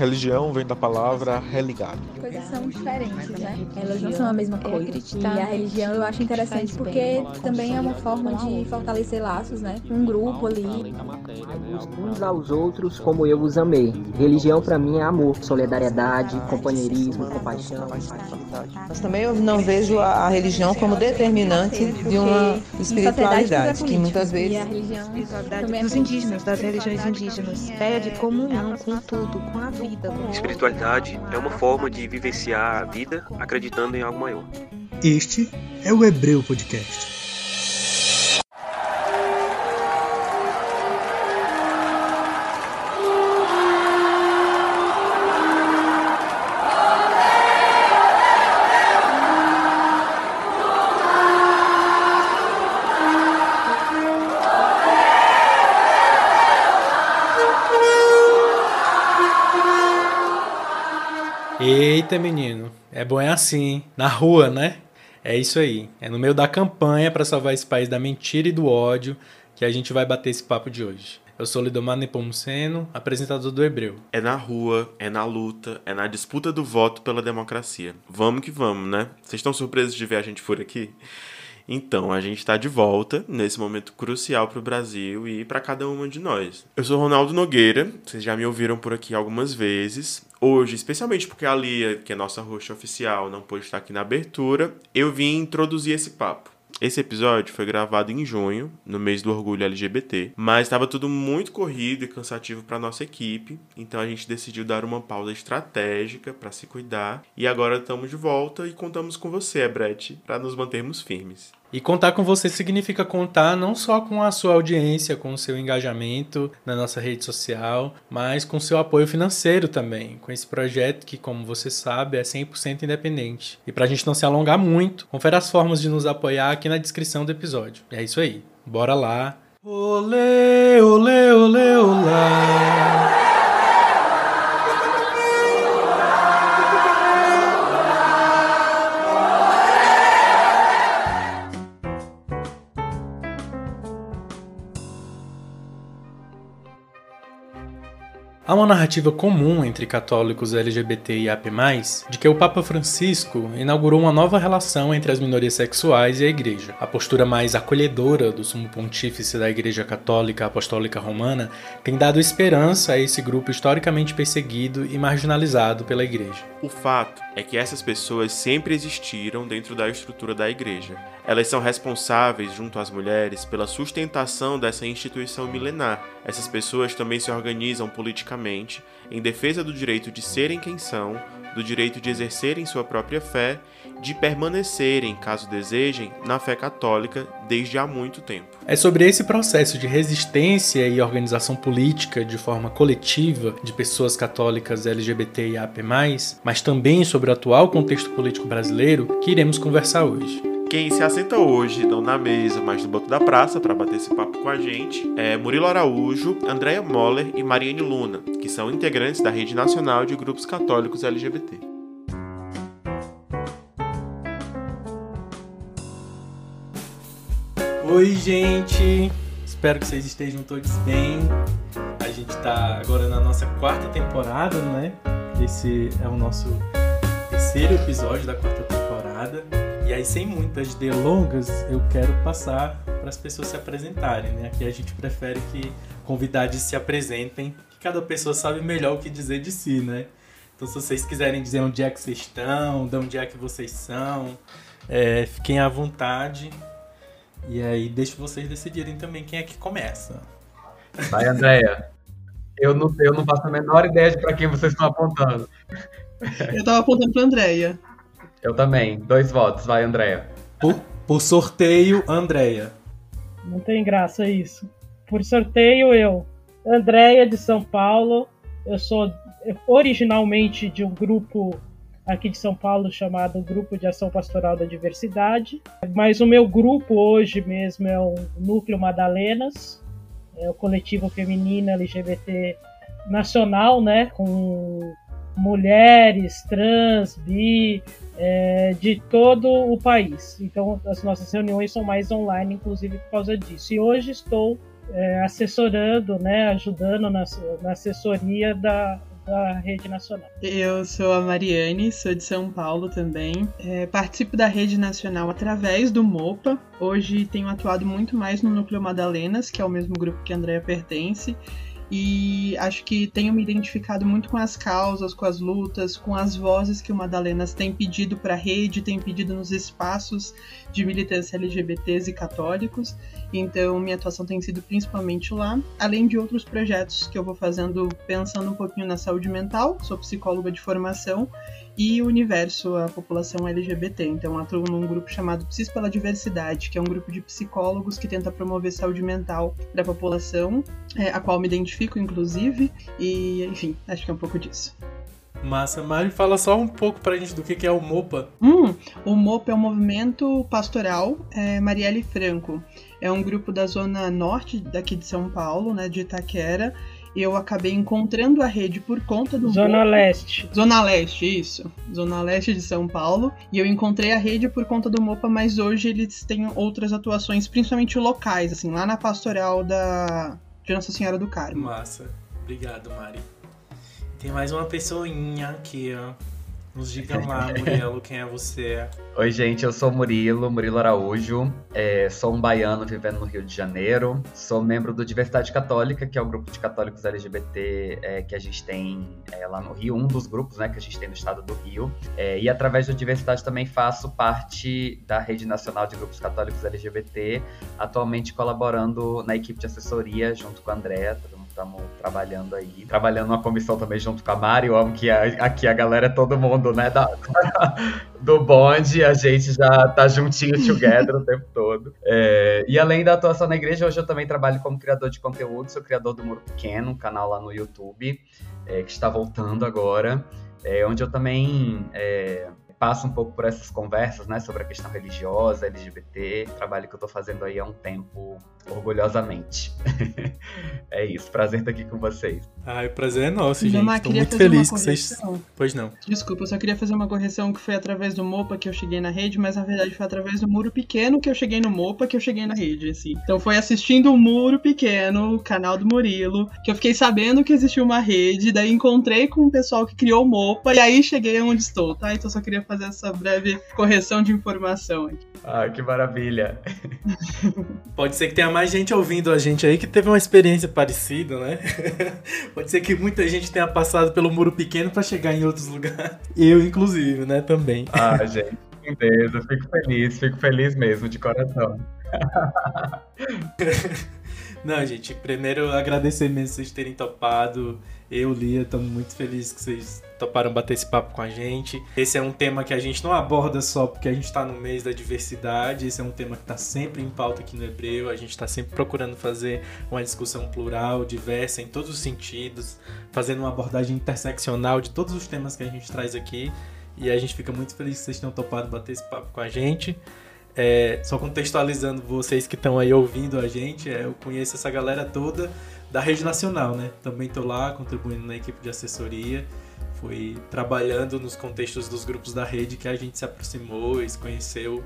Religião vem da palavra religado. Coisas são diferentes, né? Elas não são a mesma coisa. E a religião eu acho interessante porque também é uma forma de fortalecer laços, né? Um grupo ali. Uns aos outros como eu os amei. Religião para mim é amor, solidariedade, companheirismo, compaixão. Mas também eu não vejo a religião como determinante de uma espiritualidade que muitas vezes a religião dos indígenas, das religiões indígenas, pede comunhão com tudo, com a vida. Espiritualidade é uma forma de vivenciar a vida acreditando em algo maior. Este é o Hebreu Podcast. Menino. É bom é assim, na rua, né? É isso aí. É no meio da campanha para salvar esse país da mentira e do ódio que a gente vai bater esse papo de hoje. Eu sou Lidomar Nepomuceno, apresentador do Hebreu. É na rua, é na luta, é na disputa do voto pela democracia. Vamos que vamos, né? Vocês estão surpresos de ver a gente por aqui? Então, a gente está de volta nesse momento crucial para o Brasil e para cada uma de nós. Eu sou Ronaldo Nogueira, vocês já me ouviram por aqui algumas vezes. Hoje, especialmente porque a Lia, que é nossa roxa oficial, não pôde estar aqui na abertura, eu vim introduzir esse papo. Esse episódio foi gravado em junho, no mês do orgulho LGBT, mas estava tudo muito corrido e cansativo para nossa equipe, então a gente decidiu dar uma pausa estratégica para se cuidar e agora estamos de volta e contamos com você, Brett, para nos mantermos firmes. E contar com você significa contar não só com a sua audiência, com o seu engajamento na nossa rede social, mas com o seu apoio financeiro também, com esse projeto que, como você sabe, é 100% independente. E para a gente não se alongar muito, confere as formas de nos apoiar aqui na descrição do episódio. É isso aí. Bora lá. Olê, olê, olê, olá. Uma narrativa comum entre católicos LGBT e AP+, de que o Papa Francisco inaugurou uma nova relação entre as minorias sexuais e a Igreja. A postura mais acolhedora do sumo pontífice da Igreja Católica Apostólica Romana tem dado esperança a esse grupo historicamente perseguido e marginalizado pela Igreja. O fato é que essas pessoas sempre existiram dentro da estrutura da Igreja. Elas são responsáveis, junto às mulheres, pela sustentação dessa instituição milenar. Essas pessoas também se organizam politicamente em defesa do direito de serem quem são, do direito de exercerem sua própria fé, de permanecerem, caso desejem, na fé católica desde há muito tempo. É sobre esse processo de resistência e organização política de forma coletiva de pessoas católicas LGBT e AP+, mas também sobre o atual contexto político brasileiro que iremos conversar hoje. Quem se assenta hoje, não na mesa, mas no banco da praça, para bater esse papo com a gente, é Murilo Araújo, Andréa Moller e Mariane Luna, que são integrantes da Rede Nacional de Grupos Católicos LGBT. Oi, gente! Espero que vocês estejam todos bem. A gente está agora na nossa quarta temporada, não é? Esse é o nosso terceiro episódio da quarta temporada. E aí, sem muitas delongas, eu quero passar para as pessoas se apresentarem, né? Aqui a gente prefere que convidados se apresentem, que cada pessoa sabe melhor o que dizer de si, né? Então, se vocês quiserem dizer onde é que vocês estão, de onde é que vocês são, é, fiquem à vontade. E aí, deixo vocês decidirem também quem é que começa. Vai, Andréia. Eu não, eu não faço a menor ideia de para quem vocês estão apontando. Eu tava apontando pra Andréia. Eu também. Dois votos. Vai, Andréia. Por, por sorteio, Andréia. Não tem graça isso. Por sorteio, eu. Andréia de São Paulo. Eu sou originalmente de um grupo aqui de São Paulo chamado Grupo de Ação Pastoral da Diversidade. Mas o meu grupo hoje mesmo é o Núcleo Madalenas, é o coletivo feminino LGBT nacional, né, com mulheres, trans, bi, é, de todo o país. Então as nossas reuniões são mais online, inclusive por causa disso. E hoje estou é, assessorando, né, ajudando na, na assessoria da, da Rede Nacional. Eu sou a Mariane, sou de São Paulo também. É, participo da Rede Nacional através do MOPA. Hoje tenho atuado muito mais no Núcleo Madalenas, que é o mesmo grupo que a Andrea pertence e acho que tenho me identificado muito com as causas, com as lutas, com as vozes que o Madalenas tem pedido para a rede, tem pedido nos espaços de militância LGBTs e católicos. Então, minha atuação tem sido principalmente lá, além de outros projetos que eu vou fazendo pensando um pouquinho na saúde mental. Sou psicóloga de formação e o universo, a população LGBT. Então, atuo num grupo chamado Psis pela Diversidade, que é um grupo de psicólogos que tenta promover saúde mental para a população, é, a qual me identifico, inclusive, e, enfim, acho que é um pouco disso. Massa, Mari, fala só um pouco pra gente do que é o MOPA. Hum, o MOPA é o Movimento Pastoral é, Marielle Franco. É um grupo da zona norte daqui de São Paulo, né, de Itaquera, eu acabei encontrando a rede por conta do Zona Leste. Zona Leste, isso. Zona Leste de São Paulo. E eu encontrei a rede por conta do Mopa, mas hoje eles têm outras atuações, principalmente locais, assim, lá na pastoral da de Nossa Senhora do Carmo. Massa. Obrigado, Mari. Tem mais uma pessoinha aqui, ó. Nos diga lá, Murilo, quem é você? Oi, gente, eu sou Murilo, Murilo Araújo. É, sou um baiano vivendo no Rio de Janeiro. Sou membro do Diversidade Católica, que é o grupo de católicos LGBT é, que a gente tem é, lá no Rio, um dos grupos né, que a gente tem no estado do Rio. É, e através do Diversidade também faço parte da Rede Nacional de Grupos Católicos LGBT, atualmente colaborando na equipe de assessoria junto com a Andrea, estamos trabalhando aí. Trabalhando numa comissão também junto com a Mari. Eu amo que a, aqui a galera é todo mundo, né? Da, do bonde, a gente já tá juntinho together o tempo todo. É, e além da atuação na igreja, hoje eu também trabalho como criador de conteúdo, sou criador do Muro Pequeno, um canal lá no YouTube, é, que está voltando agora. É, onde eu também é, passa um pouco por essas conversas, né, sobre a questão religiosa, LGBT, trabalho que eu tô fazendo aí há um tempo, orgulhosamente. é isso, prazer estar aqui com vocês. Ai, o prazer é nosso, gente. Estou tô muito feliz que vocês... Pois não. Desculpa, eu só queria fazer uma correção que foi através do MOPA que eu cheguei na rede, mas na verdade foi através do Muro Pequeno que eu cheguei no MOPA que eu cheguei na rede, assim. Então foi assistindo o Muro Pequeno, o canal do Murilo, que eu fiquei sabendo que existia uma rede, daí encontrei com o pessoal que criou o MOPA e aí cheguei onde estou, tá? Então só queria fazer essa breve correção de informação aqui. Ah, que maravilha. Pode ser que tenha mais gente ouvindo a gente aí que teve uma experiência parecida, né? Pode ser que muita gente tenha passado pelo muro pequeno para chegar em outros lugares. Eu, inclusive, né, também. Ah, gente, beleza. Fico feliz, fico feliz mesmo, de coração. Não, gente, primeiro agradecer mesmo vocês terem topado. Eu, Lia, estamos muito felizes que vocês toparam bater esse papo com a gente. Esse é um tema que a gente não aborda só porque a gente está no mês da diversidade, esse é um tema que está sempre em pauta aqui no Hebreu, a gente está sempre procurando fazer uma discussão plural, diversa, em todos os sentidos, fazendo uma abordagem interseccional de todos os temas que a gente traz aqui. E a gente fica muito feliz que vocês tenham topado bater esse papo com a gente. É, só contextualizando vocês que estão aí ouvindo a gente, é, eu conheço essa galera toda da rede nacional, né? Também estou lá contribuindo na equipe de assessoria. Foi trabalhando nos contextos dos grupos da rede que a gente se aproximou e se conheceu,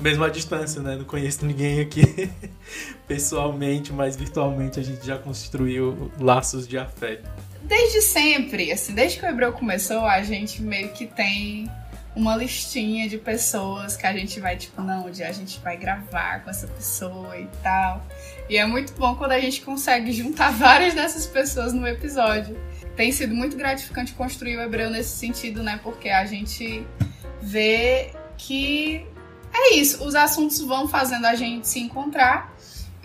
mesmo à distância, né? Não conheço ninguém aqui pessoalmente, mas virtualmente a gente já construiu laços de afeto. Desde sempre, assim, desde que o Hebreu começou, a gente meio que tem uma listinha de pessoas que a gente vai, tipo, não, onde a gente vai gravar com essa pessoa e tal. E é muito bom quando a gente consegue juntar várias dessas pessoas no episódio. Tem sido muito gratificante construir o Hebreu nesse sentido, né? Porque a gente vê que é isso, os assuntos vão fazendo a gente se encontrar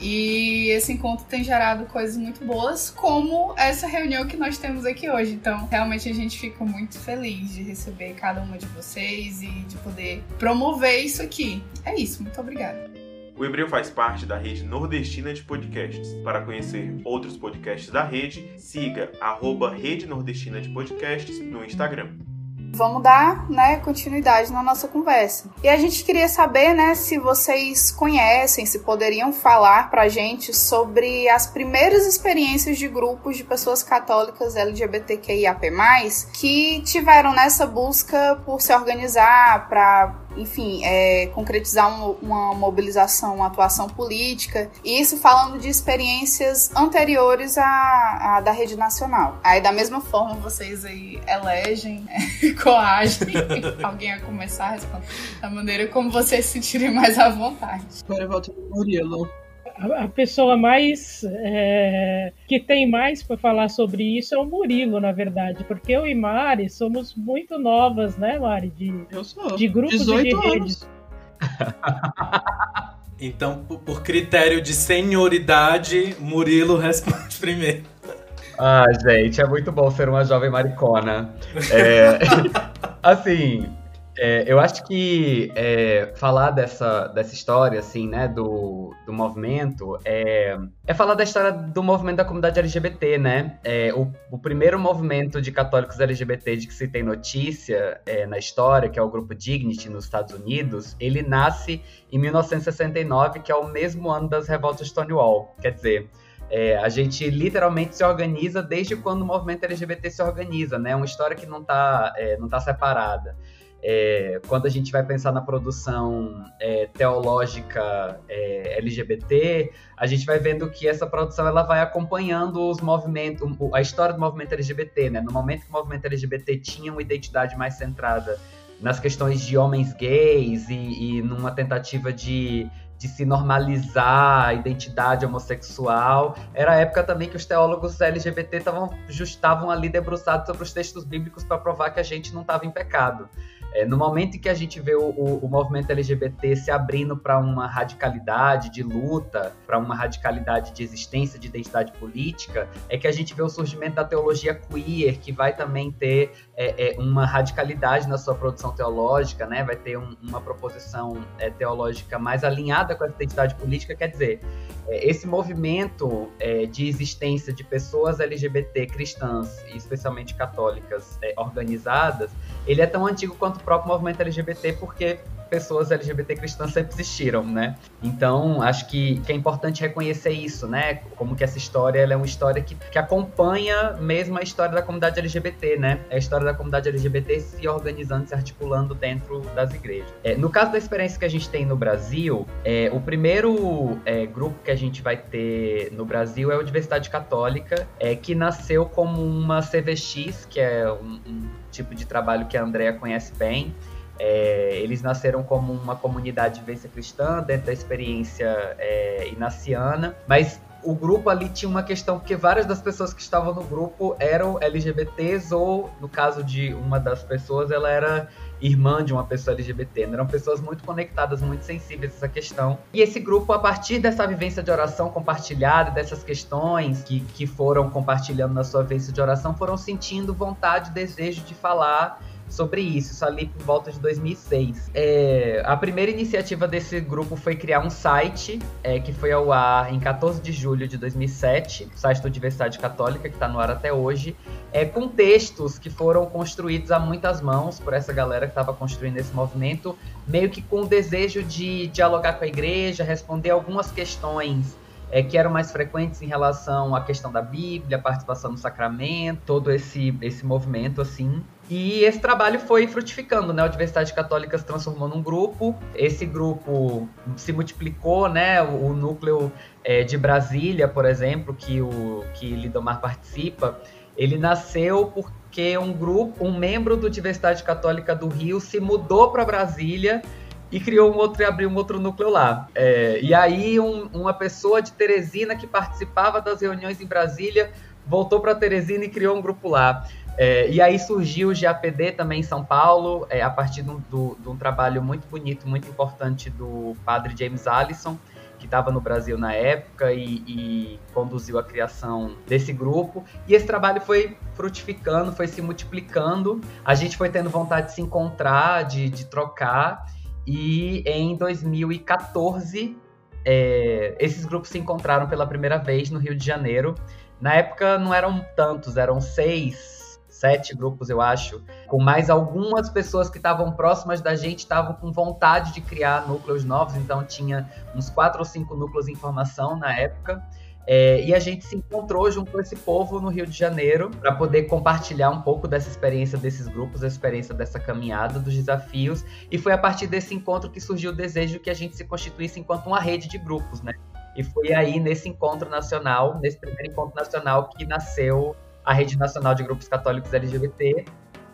e esse encontro tem gerado coisas muito boas, como essa reunião que nós temos aqui hoje. Então, realmente a gente fica muito feliz de receber cada uma de vocês e de poder promover isso aqui. É isso, muito obrigada. O Hebreu faz parte da rede nordestina de podcasts. Para conhecer outros podcasts da rede, siga arroba Rede Nordestina de Podcasts no Instagram. Vamos dar, né, continuidade na nossa conversa. E a gente queria saber, né, se vocês conhecem, se poderiam falar pra gente sobre as primeiras experiências de grupos de pessoas católicas LGBTQIAP+, que tiveram nessa busca por se organizar para enfim, é, concretizar um, uma mobilização, uma atuação política. E isso falando de experiências anteriores à, à da rede nacional. Aí, da mesma forma, vocês aí elegem, coagem alguém a começar a responder da maneira como vocês se sentirem mais à vontade. Agora eu volto no Murilo a, pessoa mais é, que tem mais para falar sobre isso é o Murilo, na verdade, porque eu e Mari somos muito novas, né, Mari? De, eu sou. De grupos e de redes. então, por critério de senioridade, Murilo responde primeiro. Ah, gente, é muito bom ser uma jovem maricona. É, assim, é, eu acho que é, falar dessa, dessa história, assim, né, do, do movimento, é, é falar da história do movimento da comunidade LGBT, né? É, o, o primeiro movimento de católicos LGBT de que se tem notícia é, na história, que é o grupo Dignity nos Estados Unidos, ele nasce em 1969, que é o mesmo ano das revoltas Stonewall. Quer dizer, é, a gente literalmente se organiza desde quando o movimento LGBT se organiza, né? Uma história que não está é, não tá separada. É, quando a gente vai pensar na produção é, teológica é, LGBT, a gente vai vendo que essa produção ela vai acompanhando os movimentos, a história do movimento LGBT, né? No momento que o movimento LGBT tinha uma identidade mais centrada nas questões de homens gays e, e numa tentativa de, de se normalizar a identidade homossexual. Era a época também que os teólogos LGBT estavam ali debruçados sobre os textos bíblicos para provar que a gente não estava em pecado. É, no momento em que a gente vê o, o, o movimento LGBT se abrindo para uma radicalidade de luta, para uma radicalidade de existência de identidade política, é que a gente vê o surgimento da teologia queer, que vai também ter é, é, uma radicalidade na sua produção teológica, né? vai ter um, uma proposição é, teológica mais alinhada com a identidade política, quer dizer, é, esse movimento é, de existência de pessoas LGBT cristãs, especialmente católicas, organizadas, ele é tão antigo quanto próprio movimento LGBT, porque pessoas LGBT cristãs sempre existiram, né? Então, acho que, que é importante reconhecer isso, né? Como que essa história é uma história que, que acompanha mesmo a história da comunidade LGBT, né? É a história da comunidade LGBT se organizando, se articulando dentro das igrejas. É, no caso da experiência que a gente tem no Brasil, é, o primeiro é, grupo que a gente vai ter no Brasil é a Universidade Católica, é, que nasceu como uma CVX, que é um, um tipo de trabalho que a Andrea conhece bem, é, eles nasceram como uma comunidade de vivência cristã, dentro da experiência é, inaciana, mas o grupo ali tinha uma questão, porque várias das pessoas que estavam no grupo eram LGBTs, ou no caso de uma das pessoas, ela era irmã de uma pessoa LGBT. Né? Eram pessoas muito conectadas, muito sensíveis a essa questão. E esse grupo, a partir dessa vivência de oração compartilhada, dessas questões que, que foram compartilhando na sua vivência de oração, foram sentindo vontade, desejo de falar sobre isso, isso ali por volta de 2006. É, a primeira iniciativa desse grupo foi criar um site é, que foi ao ar em 14 de julho de 2007, o site da Universidade Católica, que está no ar até hoje, é, com textos que foram construídos a muitas mãos por essa galera que estava construindo esse movimento, meio que com o desejo de dialogar com a igreja, responder algumas questões é, que eram mais frequentes em relação à questão da Bíblia, participação no sacramento, todo esse, esse movimento assim. E esse trabalho foi frutificando, né? A Universidade Católica se transformou num grupo. Esse grupo se multiplicou, né? O, núcleo é, de Brasília, por exemplo, que o que Lidomar participa, ele nasceu porque um grupo, um membro da Universidade Católica do Rio se mudou para Brasília e criou um outro e abriu um outro núcleo lá. É, e aí um, uma pessoa de Teresina que participava das reuniões em Brasília voltou para Teresina e criou um grupo lá. É, e aí surgiu o GAPD também em São Paulo, é, a partir de um trabalho muito bonito, muito importante do padre James Allison, que estava no Brasil na época e, e, conduziu a criação desse grupo. E esse trabalho foi frutificando, foi se multiplicando. A gente foi tendo vontade de se encontrar, de, de trocar. E em 2014, é, esses grupos se encontraram pela primeira vez no Rio de Janeiro. Na época não eram tantos, eram seis, sete grupos, eu acho, com mais algumas pessoas que estavam próximas da gente, estavam com vontade de criar núcleos novos, então tinha uns quatro ou cinco núcleos em formação na época. É, e a gente se encontrou junto com esse povo no Rio de Janeiro para poder compartilhar um pouco dessa experiência desses grupos, da experiência dessa caminhada, dos desafios. E foi a partir desse encontro que surgiu o desejo que a gente se constituísse enquanto uma rede de grupos, né? E foi aí nesse encontro nacional, nesse primeiro encontro nacional, que nasceu a Rede Nacional de Grupos Católicos LGBT,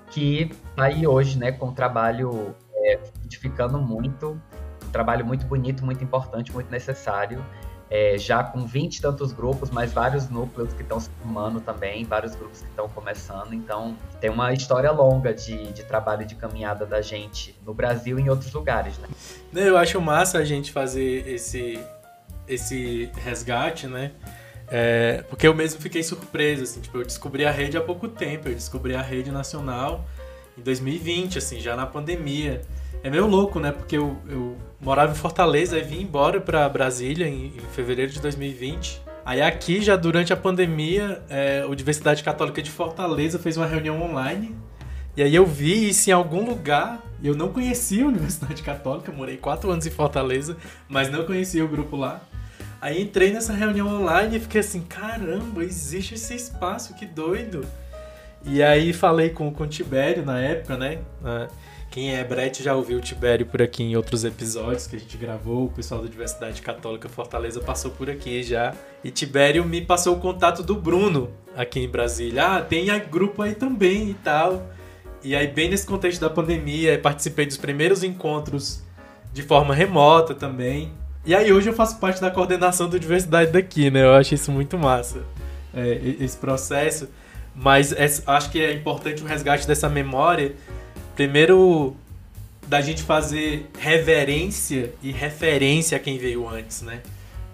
que está aí hoje, né, com um trabalho é, edificando muito, um trabalho muito bonito, muito importante, muito necessário é, já com 20 e tantos grupos, mas vários núcleos que estão se formando também, vários grupos que estão começando. Então, tem uma história longa de, de trabalho de caminhada da gente no Brasil e em outros lugares, né? Eu acho massa a gente fazer esse, esse resgate, né? É, porque eu mesmo fiquei surpreso, assim, tipo, eu descobri a rede há pouco tempo, eu descobri a rede nacional em 2020, assim, já na pandemia. É meio louco, né? Porque eu, eu morava em Fortaleza e vim embora para Brasília em, em, fevereiro de 2020. Aí aqui, já durante a pandemia, é, a Universidade Católica de Fortaleza fez uma reunião online. E aí eu vi isso em algum lugar. Eu não conhecia a Universidade Católica, morei quatro anos em Fortaleza, mas não conhecia o grupo lá. Aí entrei nessa reunião online e fiquei assim, caramba, existe esse espaço, que doido. E aí falei com, com o Tibério na época, né? Quem é Brett já ouviu o Tibério por aqui em outros episódios que a gente gravou. O pessoal da Diversidade Católica Fortaleza passou por aqui já. E Tibério me passou o contato do Bruno aqui em Brasília. Ah, tem grupo aí também e tal. E aí, bem nesse contexto da pandemia, participei dos primeiros encontros de forma remota também. E aí, hoje eu faço parte da coordenação do Diversidade daqui, né? Eu acho isso muito massa, é, esse processo. Mas é, acho que é importante o resgate dessa memória Primeiro, da gente fazer reverência e referência a quem veio antes, né?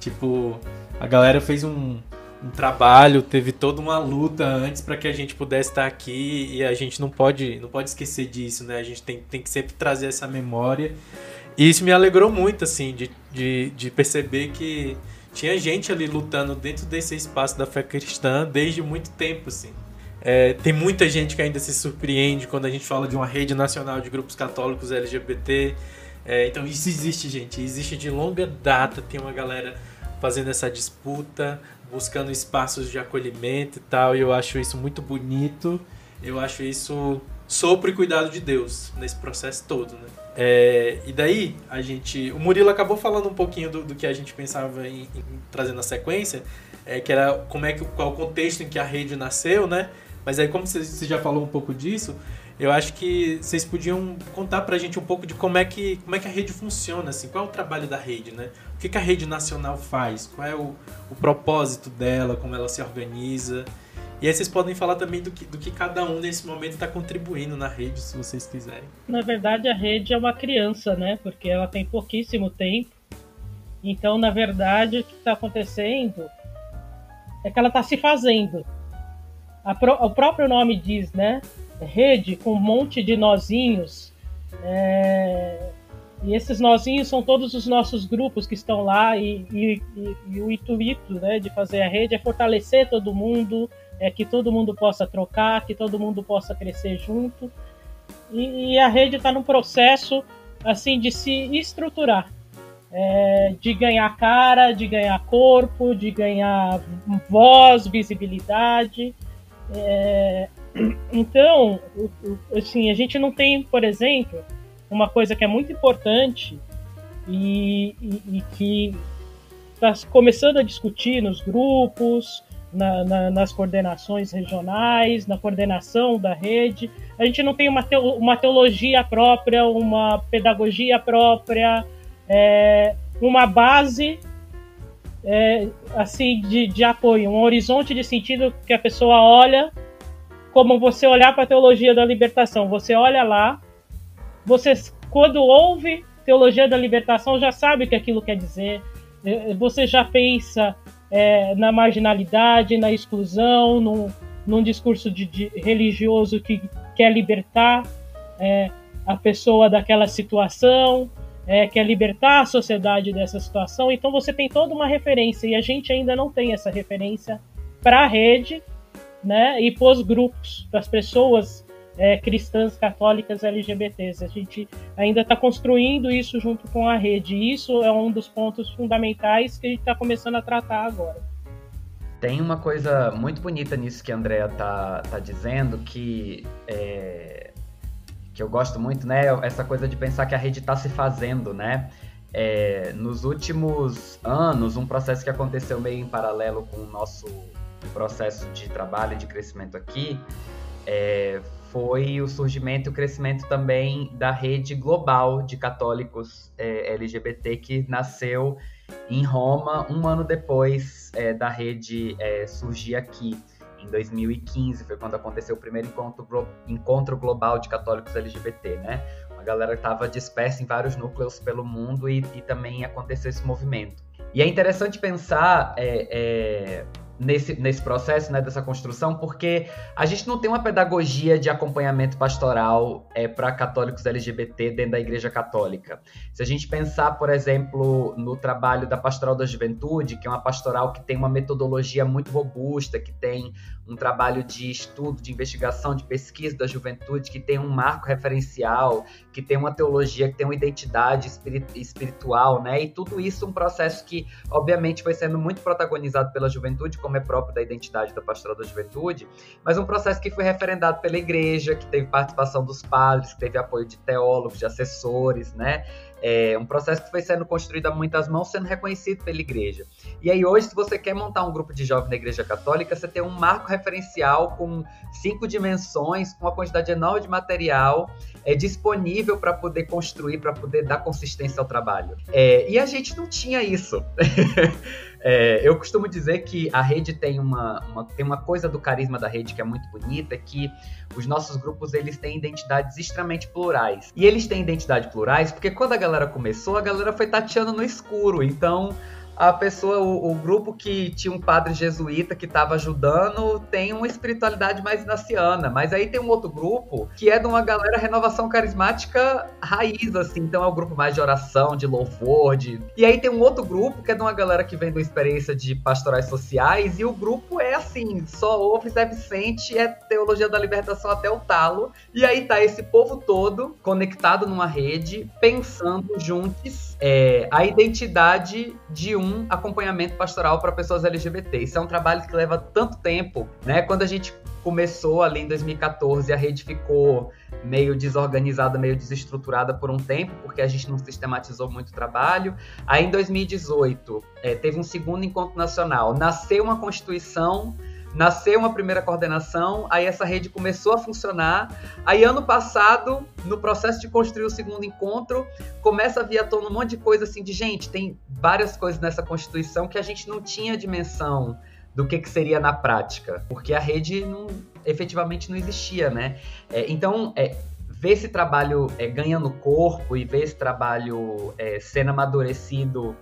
Tipo, a galera fez um, um trabalho, teve toda uma luta antes para que a gente pudesse estar aqui e a gente não pode, não pode esquecer disso, né? A gente tem, tem que sempre trazer essa memória. E isso me alegrou muito, assim, de, de, de perceber que tinha gente ali lutando dentro desse espaço da fé cristã desde muito tempo, assim. É, tem muita gente que ainda se surpreende quando a gente fala de uma rede nacional de grupos católicos LGBT. É, então isso existe, gente. Existe de longa data. Tem uma galera fazendo essa disputa, buscando espaços de acolhimento e tal. E eu acho isso muito bonito. Eu acho isso sopro e cuidado de Deus nesse processo todo, né? É, e daí a gente, o Murilo acabou falando um pouquinho do, do que a gente pensava em, em trazer na sequência, é, que era como é que qual o contexto em que a rede nasceu, né? Mas aí, como você já falou um pouco disso, eu acho que vocês podiam contar pra gente um pouco de como é que, como é que a rede funciona, assim, qual é o trabalho da rede, né? O que, que a rede nacional faz, qual é o, o propósito dela, como ela se organiza. E aí vocês podem falar também do que, do que cada um nesse momento está contribuindo na rede, se vocês quiserem. Na verdade, a rede é uma criança, né? Porque ela tem pouquíssimo tempo. Então, na verdade, o que está acontecendo é que ela está se fazendo pro, o próprio nome diz, né? Rede com um monte de nozinhos. É, e esses nozinhos são todos os nossos grupos que estão lá e, e, e, e, o intuito né, de fazer a rede é fortalecer todo mundo, é que todo mundo possa trocar, que todo mundo possa crescer junto. E, a rede está num processo assim de se estruturar, é, de ganhar cara, de ganhar corpo, de ganhar voz, visibilidade. É, então, assim, a gente não tem, por exemplo, uma coisa que é muito importante e, e, e que está começando a discutir nos grupos, na, na, nas coordenações regionais, na coordenação da rede. A gente não tem uma, teo, uma teologia própria, uma pedagogia própria, é, uma base é, assim de, de apoio, um horizonte de sentido que a pessoa olha como você olhar para a teologia da libertação. Você olha lá, você quando ouve teologia da libertação já sabe o que aquilo quer dizer. É, você já pensa é, na marginalidade, na exclusão, num, num discurso de, de religioso que quer libertar é, a pessoa daquela situação é, quer libertar a sociedade dessa situação. Então você tem toda uma referência e a gente ainda não tem essa referência para a rede, né? E para os grupos, para as pessoas é, cristãs, católicas, LGBTs. A gente ainda está construindo isso junto com a rede. E isso é um dos pontos fundamentais que a gente está começando a tratar agora. Tem uma coisa muito bonita nisso que a Andrea tá, tá dizendo, que é, que eu gosto muito, né? Essa coisa de pensar que a rede está se fazendo, né? É, nos últimos anos, um processo que aconteceu meio em paralelo com o nosso processo de trabalho e de crescimento aqui é, foi o surgimento e o crescimento também da rede global de católicos é, LGBT que nasceu em Roma um ano depois é, da rede é, surgir aqui em 2015, foi quando aconteceu o primeiro encontro, encontro global de católicos LGBT, né? A galera estava dispersa em vários núcleos pelo mundo e, e, também aconteceu esse movimento. E é interessante pensar é, é, nesse, nesse processo, né, dessa construção, porque a gente não tem uma pedagogia de acompanhamento pastoral é, para católicos LGBT dentro da Igreja Católica. Se a gente pensar, por exemplo, no trabalho da Pastoral da Juventude, que é uma pastoral que tem uma metodologia muito robusta, que tem um trabalho de estudo, de investigação, de pesquisa da juventude, que tem um marco referencial, que tem uma teologia, que tem uma identidade espiritual, né? E tudo isso um processo que, obviamente, foi sendo muito protagonizado pela juventude, como é próprio da identidade da pastoral da juventude, mas um processo que foi referendado pela igreja, que teve participação dos padres, que teve apoio de teólogos, de assessores, né? É um processo que foi sendo construído a muitas mãos, sendo reconhecido pela igreja. E aí hoje, se você quer montar um grupo de jovens na igreja católica, você tem um marco referencial com cinco dimensões, com uma quantidade enorme de material é, disponível para poder construir, para poder dar consistência ao trabalho. É, e a gente não tinha isso. É, eu costumo dizer que a rede tem uma, uma, tem uma coisa do carisma da rede que é muito bonita, que os nossos grupos eles têm identidades extremamente plurais. E eles têm identidade plurais porque quando a galera começou, a galera foi tateando no escuro. Então, a pessoa, o, o, grupo que tinha um padre jesuíta que estava ajudando tem uma espiritualidade mais inaciana, mas aí tem um outro grupo que é de uma galera renovação carismática raiz, assim, então é o grupo mais de oração, de louvor, de... E aí tem um outro grupo que é de uma galera que vem de uma experiência de pastorais sociais e o grupo é assim, só ouve Zé Vicente, é teologia da libertação até o talo, e aí tá esse povo todo conectado numa rede, pensando juntos é, a identidade de um acompanhamento pastoral para pessoas LGBT. Isso é um trabalho que leva tanto tempo, né? Quando a gente começou ali em 2014, a rede ficou meio desorganizada, meio desestruturada por um tempo, porque a gente não sistematizou muito o trabalho. Aí em 2018, é, teve um segundo encontro nacional. Nasceu uma constituição nasceu uma primeira coordenação, aí essa rede começou a funcionar. Aí ano passado, no processo de construir o segundo encontro, começa a vir à tona um monte de coisa assim de gente, tem várias coisas nessa constituição que a gente não tinha dimensão do que, que seria na prática, porque a rede não, efetivamente não existia, né? É, então, é, ver esse trabalho é, ganhando corpo e ver esse trabalho é, sendo amadurecido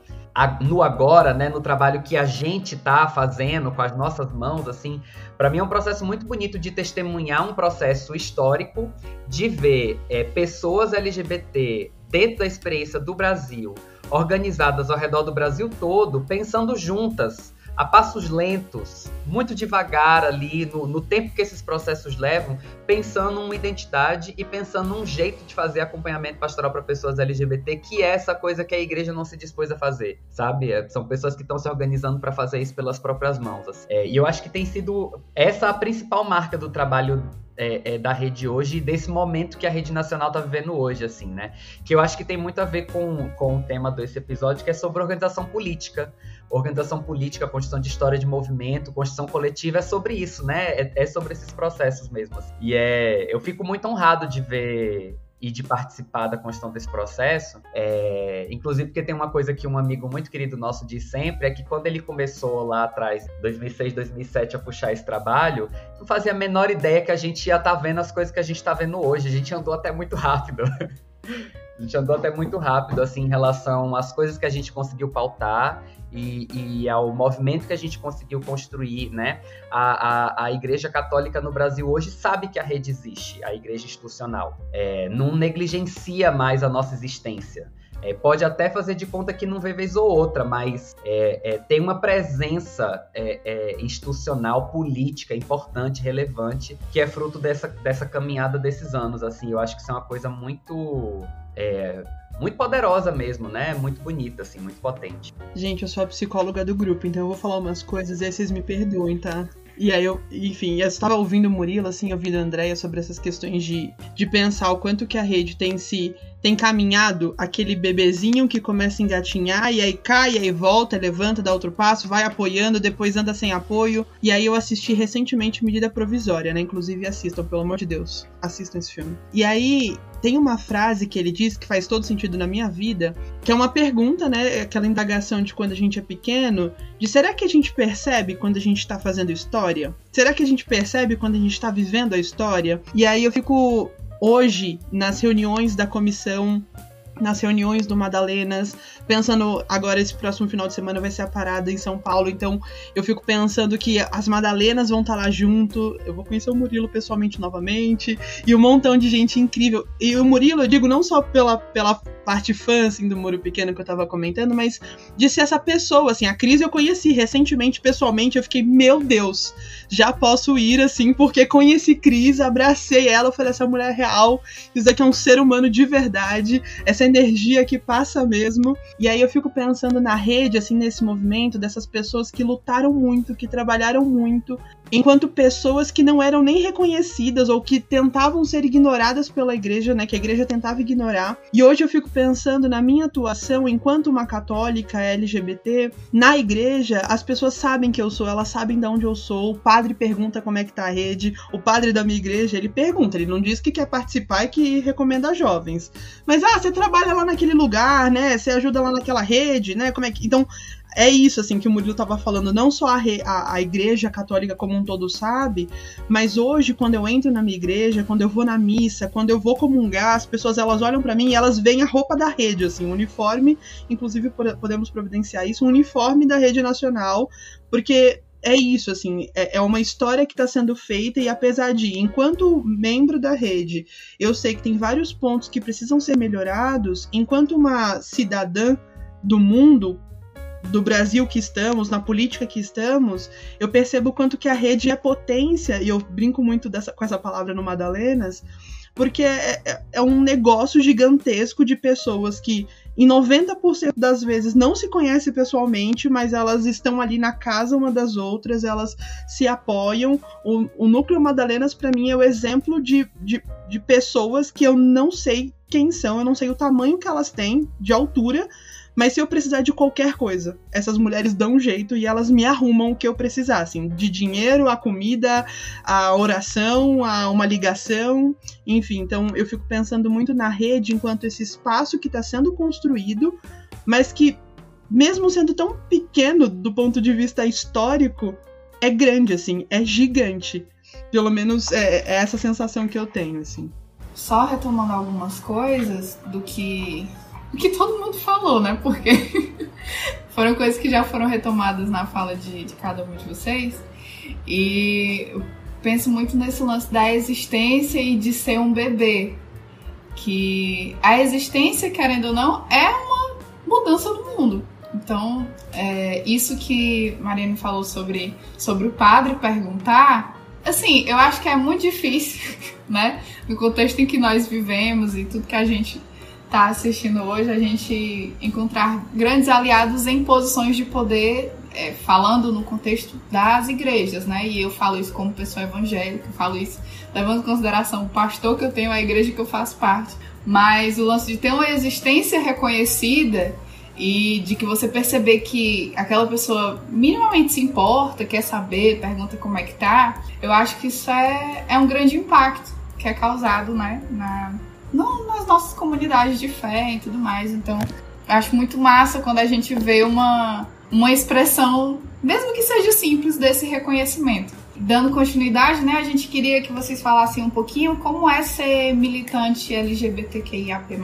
no agora, né, no trabalho que a gente está fazendo com as nossas mãos, assim, para mim é um processo muito bonito de testemunhar um processo histórico, de ver é, pessoas LGBT dentro da experiência do Brasil, organizadas ao redor do Brasil todo, pensando juntas a passos lentos, muito devagar ali, no, no, tempo que esses processos levam, pensando uma identidade e pensando um jeito de fazer acompanhamento pastoral para pessoas LGBT, que é essa coisa que a igreja não se dispôs a fazer, sabe? É, são pessoas que estão se organizando para fazer isso pelas próprias mãos. Assim. É, e eu acho que tem sido essa a principal marca do trabalho é, é, da rede hoje e desse momento que a rede nacional está vivendo hoje, assim, né? Que eu acho que tem muito a ver com, com o tema desse episódio, que é sobre organização política organização política, construção de história de movimento, construção coletiva, é sobre isso, né? É, é sobre esses processos mesmo. Assim. E é, eu fico muito honrado de ver e de participar da construção desse processo. É, inclusive porque tem uma coisa que um amigo muito querido nosso diz sempre, é que quando ele começou lá atrás, 2006, 2007, a puxar esse trabalho, não fazia a menor ideia que a gente ia estar tá vendo as coisas que a gente está vendo hoje. A gente andou até muito rápido. A gente andou até muito rápido, assim, em relação às coisas que a gente conseguiu pautar e, e ao movimento que a gente conseguiu construir, né? A, a, a, Igreja Católica no Brasil hoje sabe que a rede existe, a Igreja institucional. É, não negligencia mais a nossa existência. É, pode até fazer de conta que não vê vez ou outra, mas é, é, tem uma presença é, é, institucional, política, importante, relevante, que é fruto dessa, dessa caminhada desses anos. Assim, eu acho que isso é uma coisa muito é, muito poderosa mesmo, né? Muito bonita, assim, muito potente. Gente, eu sou a psicóloga do grupo, então eu vou falar umas coisas e aí vocês me perdoem, tá? E aí eu, enfim, eu estava ouvindo o Murilo, assim, ouvindo a Andrea sobre essas questões de, de pensar o quanto que a rede tem se tem caminhado aquele bebezinho que começa a engatinhar e aí cai, e aí volta, levanta, dá outro passo, vai apoiando, depois anda sem apoio. E aí eu assisti recentemente Medida Provisória, né? Inclusive assistam, pelo amor de Deus, assistam esse filme. E aí tem uma frase que ele diz que faz todo sentido na minha vida, que é uma pergunta, né? Aquela indagação de quando a gente é pequeno, de será que a gente percebe quando a gente está fazendo história? Será que a gente percebe quando a gente está vivendo a história? E aí eu fico hoje nas reuniões da comissão nas reuniões do Madalenas, pensando agora esse próximo final de semana vai ser a parada em São Paulo, então eu fico pensando que as Madalenas vão estar tá lá junto, eu vou conhecer o Murilo pessoalmente novamente, e um montão de gente incrível. E o Murilo, eu digo não só pela, pela parte fã assim, do Muro Pequeno que eu tava comentando, mas de ser essa pessoa, assim, a Cris eu conheci recentemente pessoalmente, eu fiquei, meu Deus, já posso ir assim, porque conheci Cris, abracei ela, falei, essa mulher é real, isso daqui é um ser humano de verdade, essa energia que passa mesmo. E aí eu fico pensando na rede, assim, nesse movimento, dessas pessoas que lutaram muito, que trabalharam muito, enquanto pessoas que não eram nem reconhecidas ou que tentavam ser ignoradas pela igreja, né, que a igreja tentava ignorar. E hoje eu fico pensando na minha atuação enquanto uma católica LGBT na igreja, as pessoas sabem que eu sou, elas sabem de onde eu sou. O padre pergunta como é que tá a rede, o padre da minha igreja, ele pergunta, ele não diz que quer participar e que recomenda jovens. Mas ah, você trabalha lá naquele lugar, né? Você ajuda lá naquela rede, né? Como é que Então, é isso, assim, que o Murilo estava falando. Não só a, re, a, a, igreja católica como um todo sabe, mas hoje, quando eu entro na minha igreja, quando eu vou na missa, quando eu vou comungar, as pessoas elas olham para mim e elas veem a roupa da rede, assim, o uniforme, inclusive podemos providenciar isso, um uniforme da rede nacional, porque é isso, assim, é, é uma história que está sendo feita e apesar de, enquanto membro da rede, eu sei que tem vários pontos que precisam ser melhorados, enquanto uma cidadã do mundo, do Brasil que estamos, na política que estamos, eu percebo quanto que a rede é potência, e eu brinco muito dessa, com essa palavra no Madalenas, porque é, é, é um negócio gigantesco de pessoas que, em 90% das vezes, não se conhecem pessoalmente, mas elas estão ali na casa uma das outras, elas se apoiam. O, o Núcleo Madalenas, para mim, é o exemplo de, de, de pessoas que eu não sei quem são, eu não sei o tamanho que elas têm de altura, mas se eu precisar de qualquer coisa, essas mulheres dão um jeito e elas me arrumam o que eu precisar, assim, de dinheiro, a comida, a oração, a uma ligação, enfim. Então eu fico pensando muito na rede enquanto esse espaço que está sendo construído, mas que, mesmo sendo tão pequeno do ponto de vista histórico, é grande, assim, é gigante. Pelo menos é, é essa sensação que eu tenho, assim. Só retomando algumas coisas do que o que todo mundo falou, né? Porque foram coisas que já foram retomadas na fala de, de cada um de vocês. E eu penso muito nesse lance da existência e de ser um bebê. Que a existência, querendo ou não, é uma mudança do mundo. Então, é, isso que Mariane falou sobre, sobre o padre perguntar, assim, eu acho que é muito difícil, né? No contexto em que nós vivemos e tudo que a gente está assistindo hoje, a gente encontrar grandes aliados em posições de poder, é, falando no contexto das igrejas, né? E eu falo isso como pessoa evangélica, falo isso levando em consideração o pastor que eu tenho, a igreja que eu faço parte. Mas o lance de ter uma existência reconhecida e de que você perceber que aquela pessoa minimamente se importa, quer saber, pergunta como é que tá, eu acho que isso é, é um grande impacto que é causado, né, na, não nas nossas comunidades de fé e tudo mais. Então, acho muito massa quando a gente vê uma, uma expressão, mesmo que seja simples, desse reconhecimento. Dando continuidade, né, a gente queria que vocês falassem um pouquinho como é ser militante LGBTQIAP+,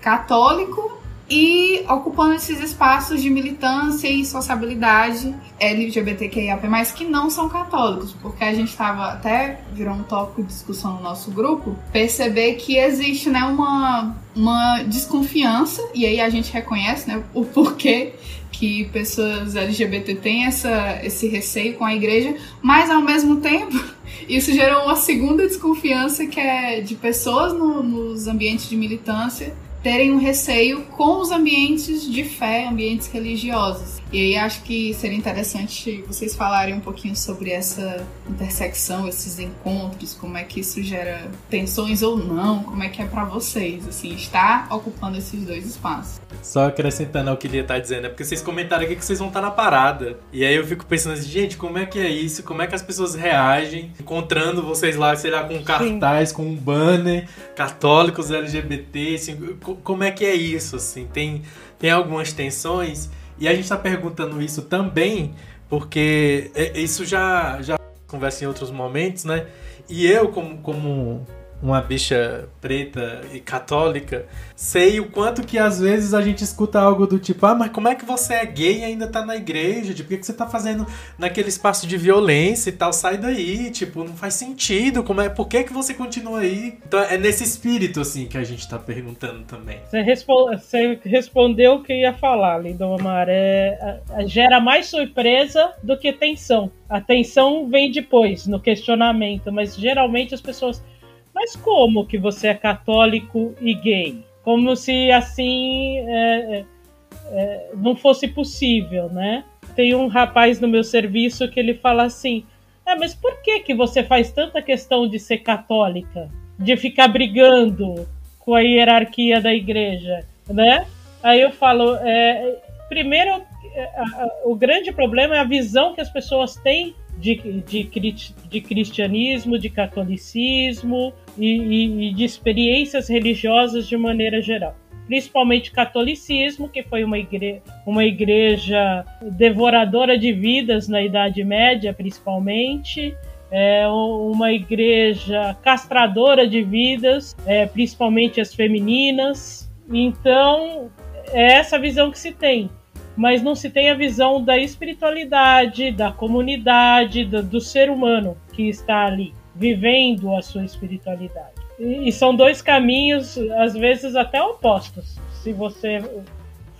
católico e ocupando esses espaços de militância e sociabilidade LGBTQIA+, que não são católicos, porque a gente estava até virou um tópico de discussão no nosso grupo, perceber que existe, né, uma uma desconfiança e aí a gente reconhece, né, o porquê que pessoas LGBT têm essa, esse receio com a igreja, mas ao mesmo tempo isso gerou uma segunda desconfiança que é de pessoas no, nos ambientes de militância terem um receio com os ambientes de fé, ambientes religiosos. E aí acho que seria interessante vocês falarem um pouquinho sobre essa intersecção, esses encontros, como é que isso gera tensões ou não, como é que é para vocês, assim, estar ocupando esses dois espaços. Só acrescentando ao que ele tá dizendo, é porque vocês comentaram aqui que vocês vão estar na parada. E aí eu fico pensando assim, gente, como é que é isso? Como é que as pessoas reagem encontrando vocês lá, sei lá, com cartaz, Sim. com um banner, católicos LGBT, assim, como é que é isso, assim? Tem, tem algumas tensões? E a gente está perguntando isso também porque é, isso já, já conversa em outros momentos, né? E eu, como, como uma bicha preta e católica, sei o quanto que às vezes a gente escuta algo do tipo, ah, mas como é que você é gay e ainda tá na igreja? Tipo, o que você tá fazendo naquele espaço de violência e tal? Sai daí, tipo, não faz sentido, como é, por que que você continua aí? Então é nesse espírito, assim, que a gente tá perguntando também. Você, respo você respondeu o que ia falar, Lindomar, é, gera mais surpresa do que tensão. A tensão vem depois, no questionamento, mas geralmente as pessoas mas como que você é católico e gay? Como se assim é, é, é, não fosse possível, né? Tem um rapaz no meu serviço que ele fala assim: é, mas por que que você faz tanta questão de ser católica, de ficar brigando com a hierarquia da igreja, né? Aí eu falo, é, primeiro, é, o grande problema é a visão que as pessoas têm de, de, de cristianismo, de catolicismo e, e, de experiências religiosas de maneira geral principalmente catolicismo, que foi uma, igre uma igreja devoradora de vidas na Idade Média, principalmente. É uma igreja castradora de vidas, é, principalmente as femininas. Então, é essa visão que se tem mas não se tem a visão da espiritualidade, da comunidade, do, do ser humano que está ali, vivendo a sua espiritualidade. E, e, são dois caminhos, às vezes até opostos, se você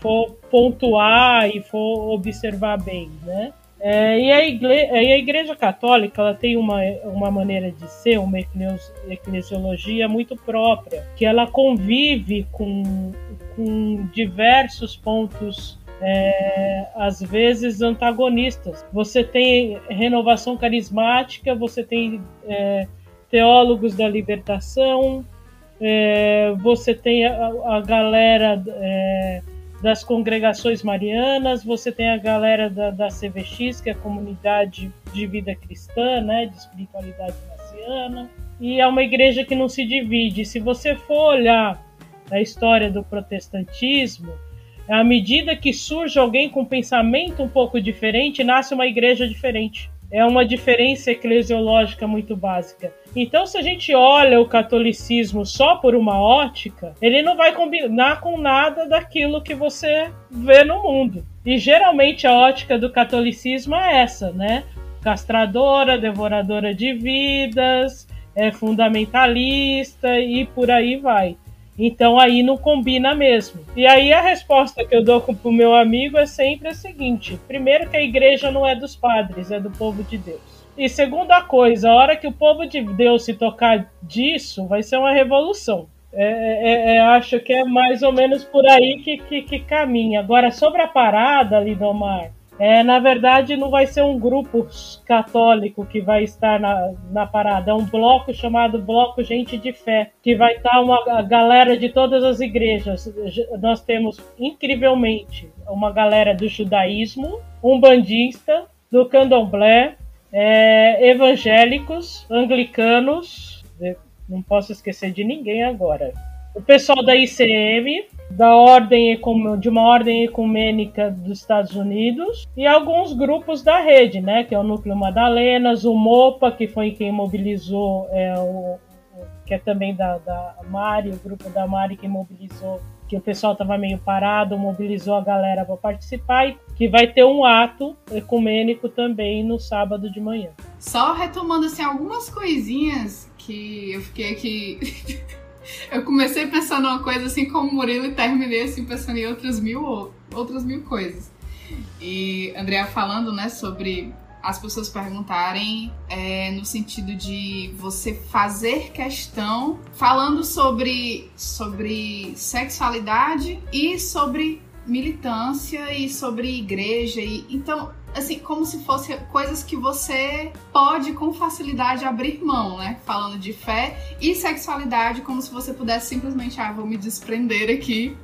for pontuar e for observar bem, né? É, e, a igreja, e a Igreja Católica ela tem uma, uma maneira de ser, uma eclesiologia muito própria, que ela convive com, com diversos pontos é, às vezes antagonistas. Você tem renovação carismática, você tem é, teólogos da libertação, é, você tem a, a galera é, das congregações marianas, você tem a galera da, da CVX, que é a comunidade de vida cristã, né, de espiritualidade marciana, e é uma igreja que não se divide. Se você for olhar a história do protestantismo, à medida que surge alguém com pensamento um pouco diferente, nasce uma igreja diferente. É uma diferença eclesiológica muito básica. Então, se a gente olha o catolicismo só por uma ótica, ele não vai combinar com nada daquilo que você vê no mundo. E geralmente a ótica do catolicismo é essa, né? Castradora, devoradora de vidas, é fundamentalista e por aí vai. Então aí não combina mesmo. E aí a resposta que eu dou pro meu amigo é sempre a seguinte: primeiro que a igreja não é dos padres, é do povo de Deus. E segunda coisa, a hora que o povo de Deus se tocar disso, vai ser uma revolução. É, é, é, acho que é mais ou menos por aí que, que, que caminha. Agora, sobre a parada, Lidomar, é, na verdade, não vai ser um grupo católico que vai estar na, na parada, é um bloco chamado Bloco Gente de Fé, que vai estar uma galera de todas as igrejas. Nós temos, incrivelmente, uma galera do judaísmo, um bandista, do candomblé, é, evangélicos, anglicanos, não posso esquecer de ninguém agora. O pessoal da ICM, da ordem de uma ordem ecumênica dos Estados Unidos e alguns grupos da rede, né, que é o Núcleo Madalenas, o MOPA, que foi quem mobilizou, é, o, que é também da, da Mari, o grupo da Mari que mobilizou, que o pessoal estava meio parado, mobilizou a galera para participar e que vai ter um ato ecumênico também no sábado de manhã. Só retomando assim algumas coisinhas que eu fiquei aqui Eu comecei pensando uma coisa assim como Murilo e terminei assim pensando em outras mil, outras mil coisas. E Andrea falando, né, sobre as pessoas perguntarem é, no sentido de você fazer questão falando sobre, sobre sexualidade e sobre militância e sobre igreja e então assim como se fosse coisas que você pode com facilidade abrir mão, né? Falando de fé e sexualidade como se você pudesse simplesmente ah vou me desprender aqui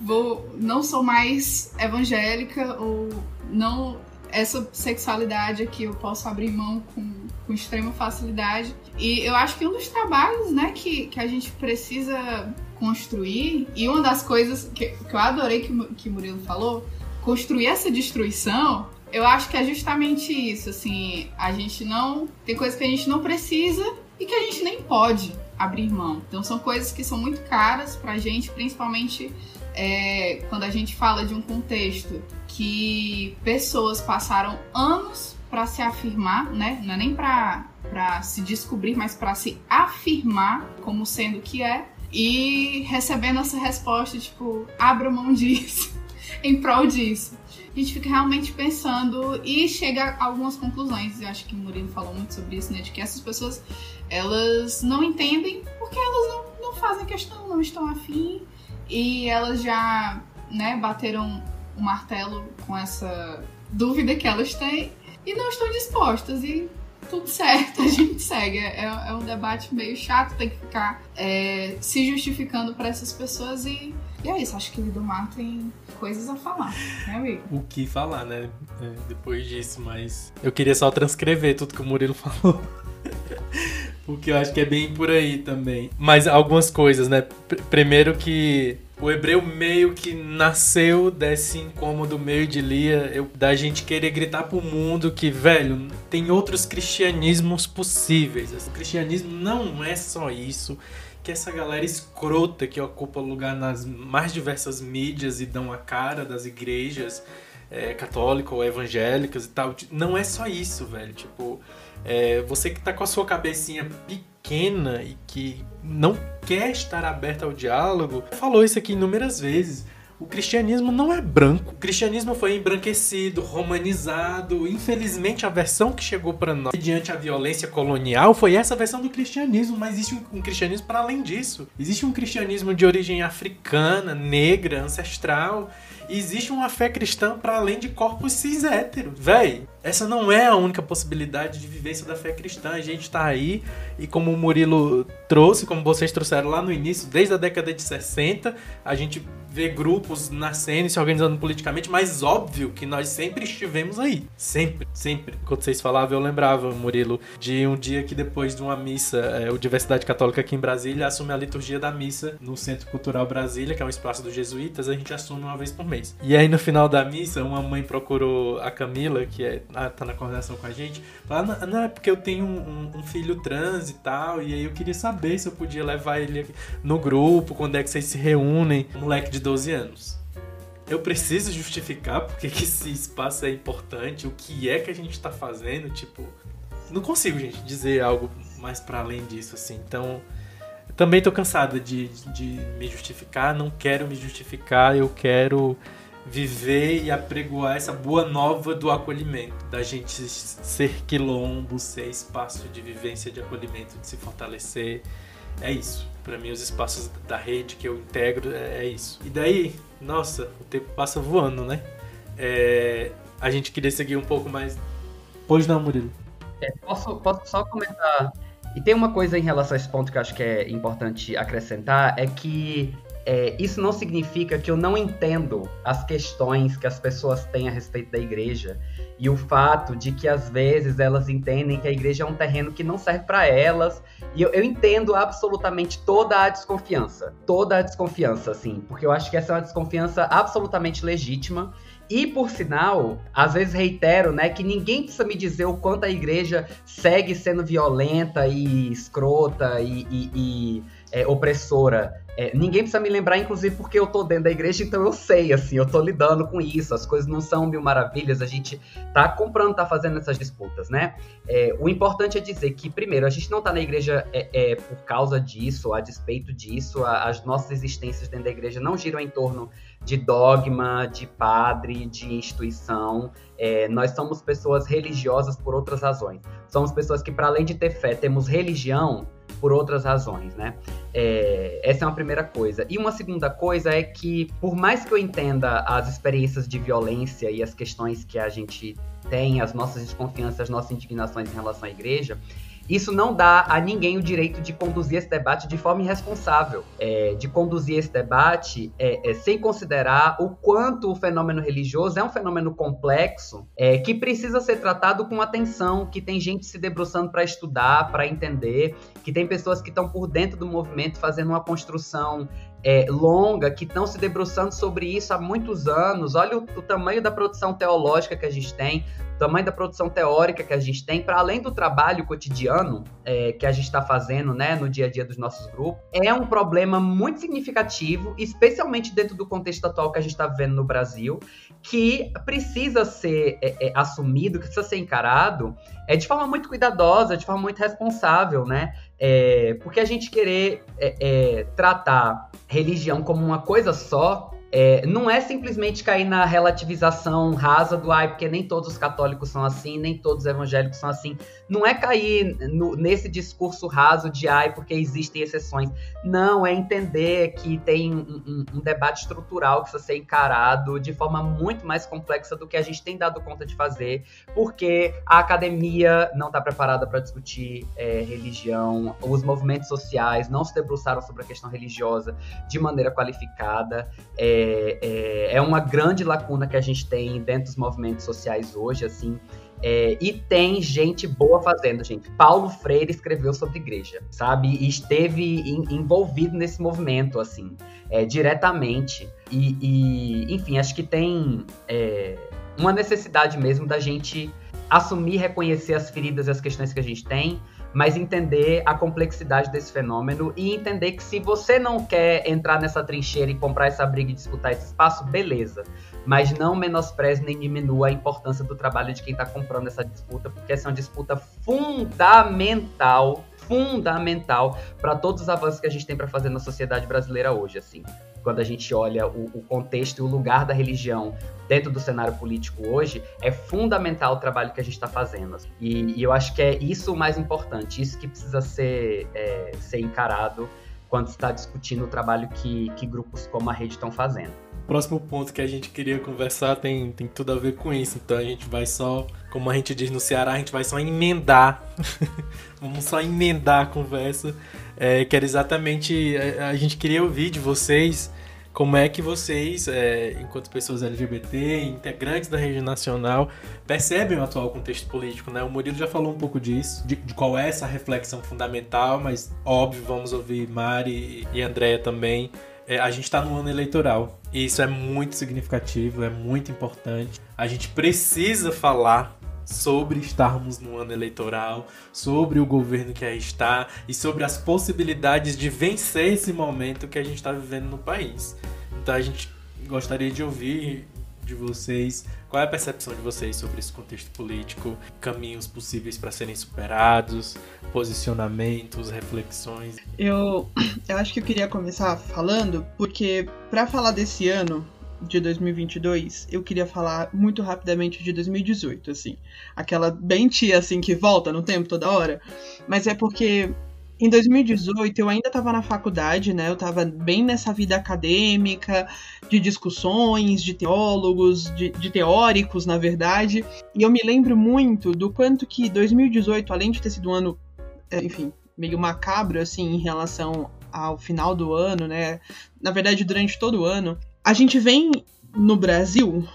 vou não sou mais evangélica ou não essa sexualidade aqui eu posso abrir mão com, com extrema facilidade e eu acho que um dos trabalhos né que, que a gente precisa construir, e uma das coisas que, que eu adorei que, que Murilo falou, construir essa destruição, eu acho que é justamente isso, assim, a gente não. Tem coisas que a gente não precisa e que a gente nem pode abrir mão. Então são coisas que são muito caras pra gente, principalmente é, quando a gente fala de um contexto que pessoas passaram anos para se afirmar, né? Não é nem para se descobrir, mas para se afirmar como sendo que é e recebendo essa resposta, tipo, abra mão disso, em prol disso. A gente fica realmente pensando e chega a algumas conclusões. Eu acho que o Murilo falou muito sobre isso, né? De que essas pessoas, elas não entendem porque elas não, não fazem questão, não estão afim. E elas já, né, bateram o martelo com essa dúvida que elas têm e não estão dispostas. E tudo certo, a gente segue. É, é um debate meio chato, tem que ficar é, se justificando para essas pessoas e, e, é isso. Acho que o Lidomar tem coisas a falar, né, amigo? O que falar, né? É, depois disso, mas eu queria só transcrever tudo que o Murilo falou. Porque eu acho que é bem por aí também. Mas algumas coisas, né? Primeiro que o hebreu meio que nasceu desse incômodo meio de Lia, eu, da gente querer gritar pro mundo que, velho, tem outros cristianismos possíveis. O cristianismo não é só isso. Que essa galera escrota que ocupa lugar nas mais diversas mídias e dão a cara das igrejas é, católicas ou evangélicas e tal. Não é só isso, velho. Tipo, é, você que tá com a sua cabecinha pequena e que não quer estar aberta ao diálogo, falou isso aqui inúmeras vezes. O cristianismo não é branco. O cristianismo foi embranquecido, romanizado. Infelizmente, a versão que chegou para nós diante a violência colonial foi essa versão do cristianismo. Mas existe um, cristianismo para além disso. Existe um cristianismo de origem africana, negra, ancestral. Existe uma fé cristã para além de corpos cis héteros. Véi, essa não é a única possibilidade de vivência da fé cristã. A gente está aí e como o Murilo trouxe, como vocês trouxeram lá no início, desde a década de 60, a gente vê grupos nascendo e se organizando politicamente, mas óbvio que nós sempre estivemos aí. Sempre, sempre. Quando vocês falavam, eu lembrava, Murilo, de um dia que depois de uma missa, é, o Diversidade Católica aqui em Brasília assume a liturgia da missa no Centro Cultural Brasília, que é um espaço dos jesuítas, a gente assume uma vez por mês. E aí no final da missa, uma mãe procurou a Camila, que é, tá na coordenação com a gente, não, é porque eu tenho um, um, filho trans e tal, e aí eu queria saber se eu podia levar ele no grupo, quando é que vocês se reúnem, um moleque de 12 anos. Eu preciso justificar porque que esse espaço é importante, o que é que a gente tá fazendo, tipo, não consigo, gente, dizer algo mais para além disso, assim. Então, também tô cansada de, de me justificar, não quero me justificar, eu quero viver e apregoar essa boa nova do acolhimento, da gente ser quilombo, ser espaço de vivência, de acolhimento, de se fortalecer. É isso. Para mim, os espaços da rede que eu integro é, é isso. E daí, nossa, o tempo passa voando, né? É, a gente queria seguir um pouco mais. Pois não, Murilo. É, posso, posso só comentar. E tem uma coisa em relação a esse ponto que eu acho que é importante acrescentar: é que é, isso não significa que eu não entendo as questões que as pessoas têm a respeito da igreja e o fato de que às vezes elas entendem que a igreja é um terreno que não serve para elas. E eu, eu, entendo absolutamente toda a desconfiança, toda a desconfiança, assim, porque eu acho que essa é uma desconfiança absolutamente legítima. E por sinal, às vezes reitero, né, que ninguém precisa me dizer o quanto a igreja segue sendo violenta e escrota e, e, e é, opressora. É, ninguém precisa me lembrar, inclusive, porque eu tô dentro da igreja, então eu sei, assim, eu tô lidando com isso. As coisas não são mil maravilhas, a gente tá comprando, tá fazendo essas disputas, né? É, o importante é dizer que, primeiro, a gente não tá na igreja é, é por causa disso, a despeito disso, a, as nossas existências dentro da igreja não giram em torno de dogma, de padre, de instituição. É, nós somos pessoas religiosas por outras razões. Somos pessoas que, para além de ter fé, temos religião por outras razões, né? É, essa é uma primeira coisa. E uma segunda coisa é que, por mais que eu entenda as experiências de violência e as questões que a gente tem, as nossas desconfianças, as nossas indignações em relação à igreja, isso não dá a ninguém o direito de conduzir esse debate de forma irresponsável, é, de conduzir esse debate é, é, sem considerar o quanto o fenômeno religioso é um fenômeno complexo é, que precisa ser tratado com atenção, que tem gente se debruçando para estudar, para entender, que tem pessoas que estão por dentro do movimento fazendo uma construção é, longa, que estão se debruçando sobre isso há muitos anos. Olha o, o, tamanho da produção teológica que a gente tem, o tamanho da produção teórica que a gente tem, para além do trabalho cotidiano é, que a gente está fazendo né, no dia a dia dos nossos grupos. É um problema muito significativo, especialmente dentro do contexto atual que a gente está vivendo no Brasil, que precisa ser é, é, assumido, que precisa ser encarado é, de forma muito cuidadosa, de forma muito responsável, né? É, porque a gente querer é, é, tratar religião como uma coisa só é, não é simplesmente cair na relativização rasa do ai, porque nem todos os católicos são assim, nem todos os evangélicos são assim. Não é cair no, nesse discurso raso de ai, porque existem exceções. Não, é entender que tem um, um, um, debate estrutural que precisa ser encarado de forma muito mais complexa do que a gente tem dado conta de fazer, porque a academia não está preparada para discutir é, religião, os movimentos sociais não se debruçaram sobre a questão religiosa de maneira qualificada. É, é, é, uma grande lacuna que a gente tem dentro dos movimentos sociais hoje, assim. É, e tem gente boa fazendo, gente. Paulo Freire escreveu sobre igreja, sabe? E esteve envolvido nesse movimento, assim, é, diretamente. E, e, enfim, acho que tem é, uma necessidade mesmo da gente assumir, reconhecer as feridas e as questões que a gente tem, mas entender a complexidade desse fenômeno e entender que se você não quer entrar nessa trincheira e comprar essa briga e disputar esse espaço, beleza. Mas não menospreze nem diminua a importância do trabalho de quem está comprando essa disputa, porque essa é uma disputa fundamental, fundamental para todos os avanços que a gente tem para fazer na sociedade brasileira hoje, assim quando a gente olha o, o, contexto e o lugar da religião dentro do cenário político hoje, é fundamental o trabalho que a gente está fazendo. E, e, eu acho que é isso o mais importante, isso que precisa ser, é, ser encarado quando está discutindo o trabalho que, que grupos como a rede estão fazendo. Próximo ponto que a gente queria conversar tem, tem tudo a ver com isso, então a gente vai só, como a gente diz no Ceará, a gente vai só emendar. Vamos só emendar a conversa é, que era exatamente. A, é, a, gente queria ouvir de vocês como é que vocês, é, enquanto pessoas LGBT, integrantes da rede nacional, percebem o atual contexto político, né? O Murilo já falou um pouco disso, de, de qual é essa reflexão fundamental, mas óbvio, vamos ouvir Mari e Andréia também. É, a gente está no ano eleitoral e isso é muito significativo, é muito importante. A gente precisa falar sobre estarmos no ano eleitoral, sobre o governo que aí está e sobre as possibilidades de vencer esse momento que a gente está vivendo no país. Então a gente gostaria de ouvir de vocês qual é a percepção de vocês sobre esse contexto político, caminhos possíveis para serem superados, posicionamentos, reflexões. Eu, eu acho que eu queria começar falando porque para falar desse ano de 2022, eu queria falar muito rapidamente de 2018, assim. Aquela bem tia, assim, que volta no tempo toda hora. Mas é porque em 2018 eu ainda estava na faculdade, né? Eu estava bem nessa vida acadêmica, de discussões, de teólogos, de, de, teóricos, na verdade. E eu me lembro muito do quanto que 2018, além de ter sido um ano, é, enfim, meio macabro, assim, em relação ao final do ano, né? Na verdade, durante todo o ano, a gente vem no Brasil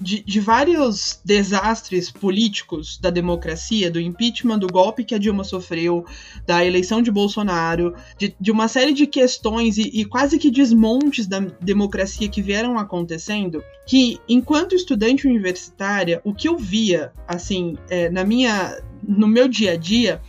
de, de, vários desastres políticos da democracia, do impeachment, do golpe que a Dilma sofreu, da eleição de Bolsonaro, de, de uma série de questões e, e, quase que desmontes da democracia que vieram acontecendo, que enquanto estudante universitária, o que eu via, assim, é, na minha, no meu dia a dia,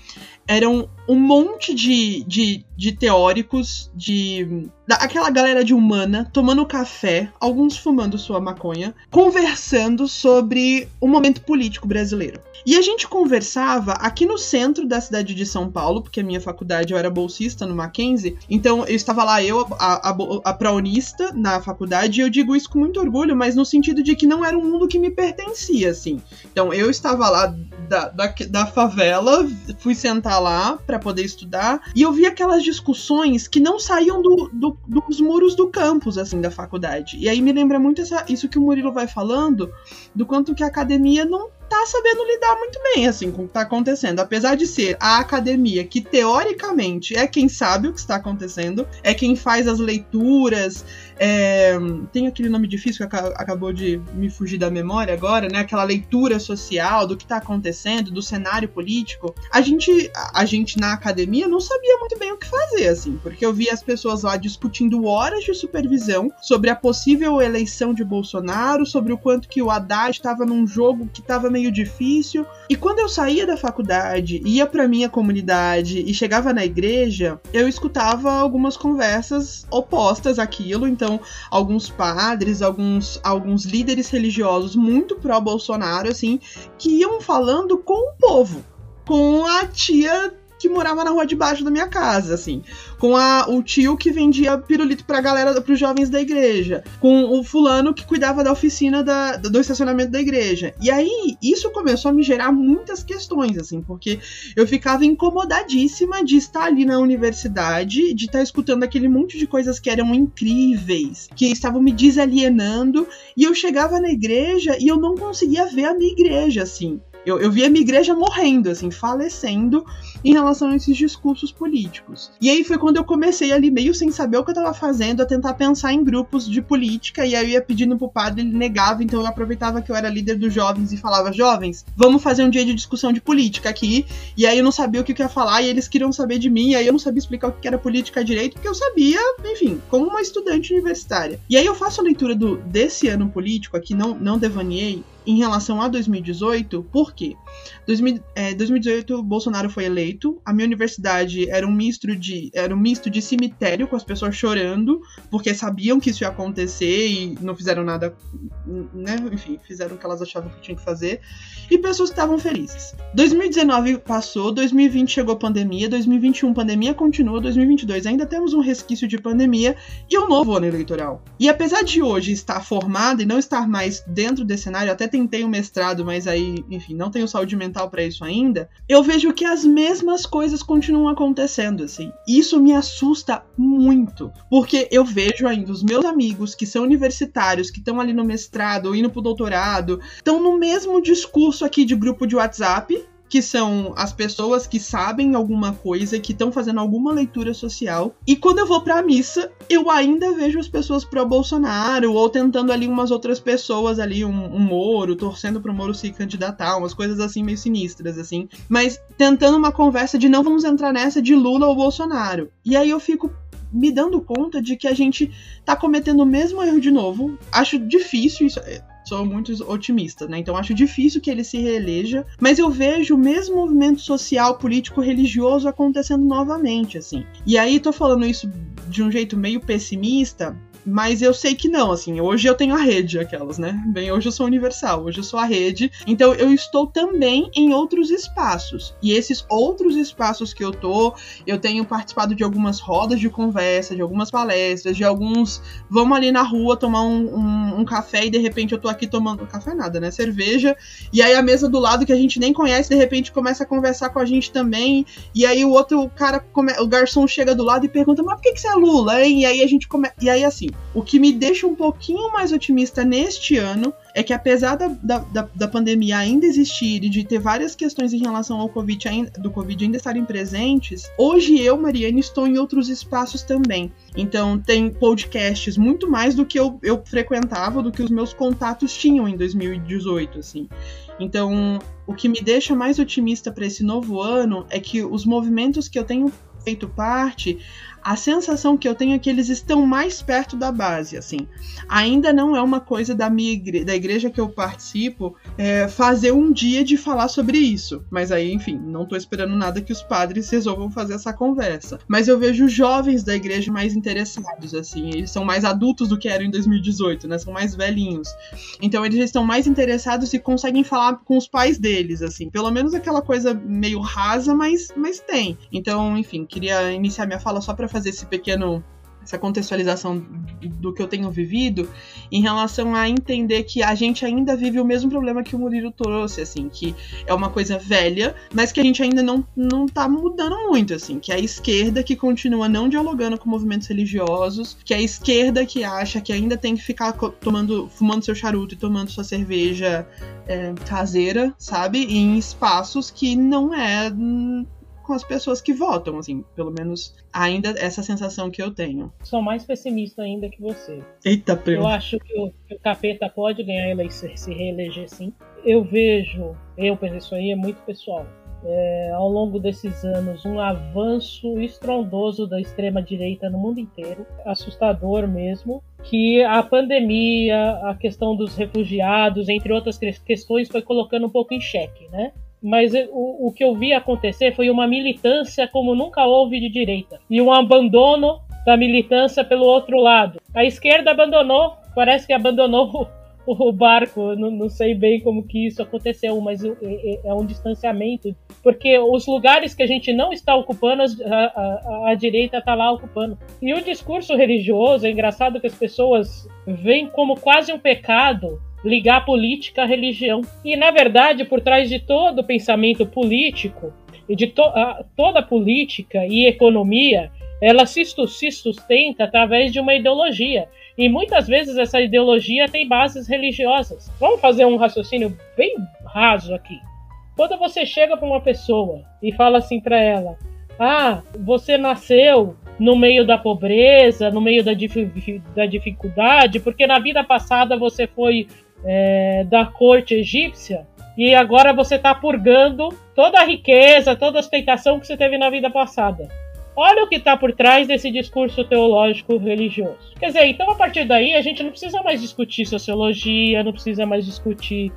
eram um monte de, de, de teóricos, de aquela galera de humana tomando café, alguns fumando sua maconha, conversando sobre o momento político brasileiro. E a gente conversava aqui no centro da cidade de São Paulo, porque a minha faculdade eu era bolsista no Mackenzie, então eu estava lá, eu, a, a, a praonista na faculdade, e eu digo isso com muito orgulho, mas no sentido de que não era um mundo que me pertencia, assim. Então eu estava lá da, da, da favela, fui sentar lá para poder estudar, e eu vi aquelas discussões que não saíam do, do, dos muros do campus, assim, da faculdade. E aí me lembra muito essa, isso que o Murilo vai falando, do quanto que a academia não tá sabendo lidar muito bem, assim, com o que tá acontecendo. Apesar de ser a academia que, teoricamente, é quem sabe o que está acontecendo, é quem faz as leituras, é, tem aquele nome difícil que acabou de me fugir da memória agora, né? Aquela leitura social do que está acontecendo, do cenário político. A gente, a gente na academia não sabia muito bem o que fazer, assim, porque eu via as pessoas lá discutindo horas de supervisão sobre a possível eleição de Bolsonaro, sobre o quanto que o Haddad estava num jogo que estava meio difícil. E quando eu saía da faculdade, ia para minha comunidade e chegava na igreja, eu escutava algumas conversas opostas àquilo, então alguns padres, alguns, alguns líderes religiosos muito pró-Bolsonaro, assim, que iam falando com o povo, com a tia que morava na rua de baixo da minha casa, assim. Com a, o tio que vendia pirulito pra galera, pros jovens da igreja. Com o fulano que cuidava da oficina da, do estacionamento da igreja. E aí, isso começou a me gerar muitas questões, assim, porque eu ficava incomodadíssima de estar ali na universidade, de estar escutando aquele monte de coisas que eram incríveis, que estavam me desalienando, e eu chegava na igreja e eu não conseguia ver a minha igreja, assim. Eu, eu vi a minha igreja morrendo, assim, falecendo em relação a esses discursos políticos. E aí foi quando eu comecei ali, meio sem saber o que eu tava fazendo, a tentar pensar em grupos de política, e aí eu ia pedindo pro padre, ele negava, então eu aproveitava que eu era líder dos jovens e falava: jovens, vamos fazer um dia de discussão de política aqui. E aí eu não sabia o que eu ia falar, e eles queriam saber de mim, e aí eu não sabia explicar o que era política direito, porque eu sabia, enfim, como uma estudante universitária. E aí eu faço a leitura do, desse ano político aqui, não, não devaneei, em relação a 2018, por quê? 2000, é, 2018, Bolsonaro foi eleito, a minha universidade era um misto de era um misto de cemitério com as pessoas chorando, porque sabiam que isso ia acontecer e não fizeram nada, né? Enfim, fizeram o que elas achavam que tinham que fazer, e pessoas que estavam felizes. 2019 passou, 2020 chegou pandemia, 2021 pandemia continua, 2022 ainda temos um resquício de pandemia e um novo ano eleitoral. E apesar de hoje estar formado e não estar mais dentro desse cenário, até tentei um mestrado, mas aí, enfim, não tenho saúde mental para isso ainda. Eu vejo que as mesmas coisas continuam acontecendo, assim. Isso me assusta muito, porque eu vejo ainda os meus amigos que são universitários, que estão ali no mestrado ou indo pro doutorado, estão no mesmo discurso aqui de grupo de WhatsApp, que são as pessoas que sabem alguma coisa, que estão fazendo alguma leitura social. E quando eu vou pra missa, eu ainda vejo as pessoas pro Bolsonaro, ou tentando ali umas outras pessoas ali, um, um Moro, torcendo pro Moro se candidatar, umas coisas assim meio sinistras, assim. Mas tentando uma conversa de não vamos entrar nessa de Lula ou Bolsonaro. E aí eu fico me dando conta de que a gente tá cometendo o mesmo erro de novo. Acho difícil isso sou muito otimista, né? Então acho difícil que ele se reeleja, mas eu vejo o mesmo movimento social, político, religioso acontecendo novamente, assim. E aí tô falando isso de um jeito meio pessimista, mas eu sei que não, assim, hoje eu tenho a rede, aquelas, né? Bem, hoje eu sou universal, hoje eu sou a rede. Então eu estou também em outros espaços. E esses outros espaços que eu tô, eu tenho participado de algumas rodas de conversa, de algumas palestras, de alguns. Vamos ali na rua tomar um, um, um café e de repente eu tô aqui tomando. Café nada, né? Cerveja. E aí a mesa do lado que a gente nem conhece, de repente começa a conversar com a gente também. E aí o outro cara, come... o garçom chega do lado e pergunta: Mas por que, que você é Lula, hein? E aí a gente começa. E aí assim, o que me deixa um pouquinho mais otimista neste ano é que apesar da, da, da, pandemia ainda existir e de ter várias questões em relação ao COVID ainda, do Covid ainda estarem presentes, hoje eu, Mariane, estou em outros espaços também. Então tem podcasts muito mais do que eu, eu frequentava, do que os meus contatos tinham em 2018, assim. Então, o que me deixa mais otimista para esse novo ano é que os movimentos que eu tenho feito parte, a sensação que eu tenho é que eles estão mais perto da base, assim. Ainda não é uma coisa da minha igre da igreja que eu participo é, fazer um dia de falar sobre isso. Mas aí, enfim, não tô esperando nada que os padres resolvam fazer essa conversa. Mas eu vejo jovens da igreja mais interessados, assim. Eles são mais adultos do que eram em 2018, né? São mais velhinhos. Então eles estão mais interessados e conseguem falar com os pais deles, assim. Pelo menos aquela coisa meio rasa, mas, mas tem. Então, enfim, queria iniciar minha fala só para fazer esse pequeno essa contextualização do que eu tenho vivido em relação a entender que a gente ainda vive o mesmo problema que o Murilo trouxe, assim, que é uma coisa velha, mas que a gente ainda não, não tá mudando muito, assim, que é a esquerda que continua não dialogando com movimentos religiosos, que é a esquerda que acha que ainda tem que ficar tomando, fumando seu charuto e tomando sua cerveja é, caseira, sabe? Em espaços que não é com as pessoas que votam, assim, pelo menos ainda essa sensação que eu tenho. Sou mais pessimista ainda que você. Eita, primo. Eu acho que o, que o capeta pode ganhar eleição, se reeleger sim. Eu vejo, eu penso isso aí é muito pessoal. É, ao longo desses anos, um avanço estrondoso da extrema-direita no mundo inteiro, assustador mesmo, que a pandemia, a questão dos refugiados, entre outras questões, foi colocando um pouco em xeque, né? Mas o, o que eu vi acontecer foi uma militância como nunca houve de direita e um abandono da militância pelo outro lado. A esquerda abandonou, parece que abandonou o, barco, não, não, sei bem como que isso aconteceu, mas é, é, é, um distanciamento, porque os lugares que a gente não está ocupando, a, a, a direita está lá ocupando. E o discurso religioso, é engraçado que as pessoas veem como quase um pecado ligar política à religião. E, na verdade, por trás de todo o pensamento político, e de to a, toda política e economia, ela se, se sustenta através de uma ideologia. E muitas vezes essa ideologia tem bases religiosas. Vamos fazer um raciocínio bem raso aqui. Quando você chega para uma pessoa e fala assim para ela: Ah, você nasceu no meio da pobreza, no meio da, dif da dificuldade, porque na vida passada você foi é, da corte egípcia e agora você está purgando toda a riqueza, toda a ostentação que você teve na vida passada. Olha o que está por trás desse discurso teológico religioso. Quer dizer, então a partir daí a gente não precisa mais discutir sociologia, não precisa mais discutir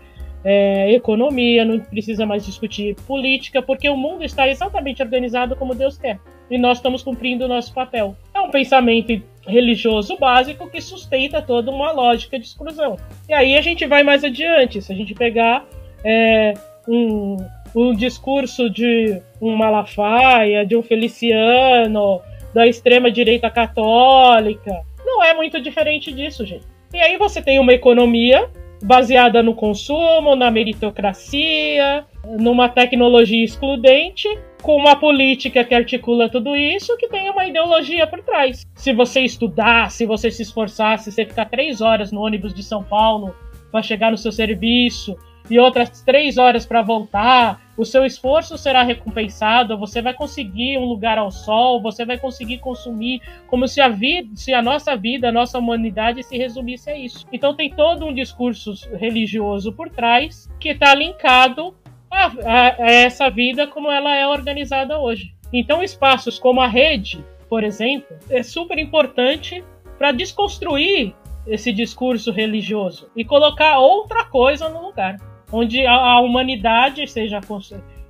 é, economia, não precisa mais discutir política, porque o mundo está exatamente organizado como Deus quer. E nós estamos cumprindo o nosso papel. É um pensamento religioso básico que sustenta toda uma lógica de exclusão. E aí a gente vai mais adiante. Se a gente pegar é, um, um discurso de um Malafaia, de um Feliciano, da extrema-direita católica, não é muito diferente disso, gente. E aí você tem uma economia baseada no consumo, na meritocracia, numa tecnologia excludente, com uma política que articula tudo isso, que tem uma ideologia por trás. Se você estudar, se você se esforçar, se você ficar três horas no ônibus de São Paulo para chegar no seu serviço e outras três horas para voltar, o seu esforço será recompensado, você vai conseguir um lugar ao sol, você vai conseguir consumir, como se a vida, se a nossa vida, a nossa humanidade se resumisse a isso. Então tem todo um discurso religioso por trás que está linkado a, a, a essa vida como ela é organizada hoje. Então espaços como a rede, por exemplo, é super importante para desconstruir esse discurso religioso e colocar outra coisa no lugar onde a, humanidade seja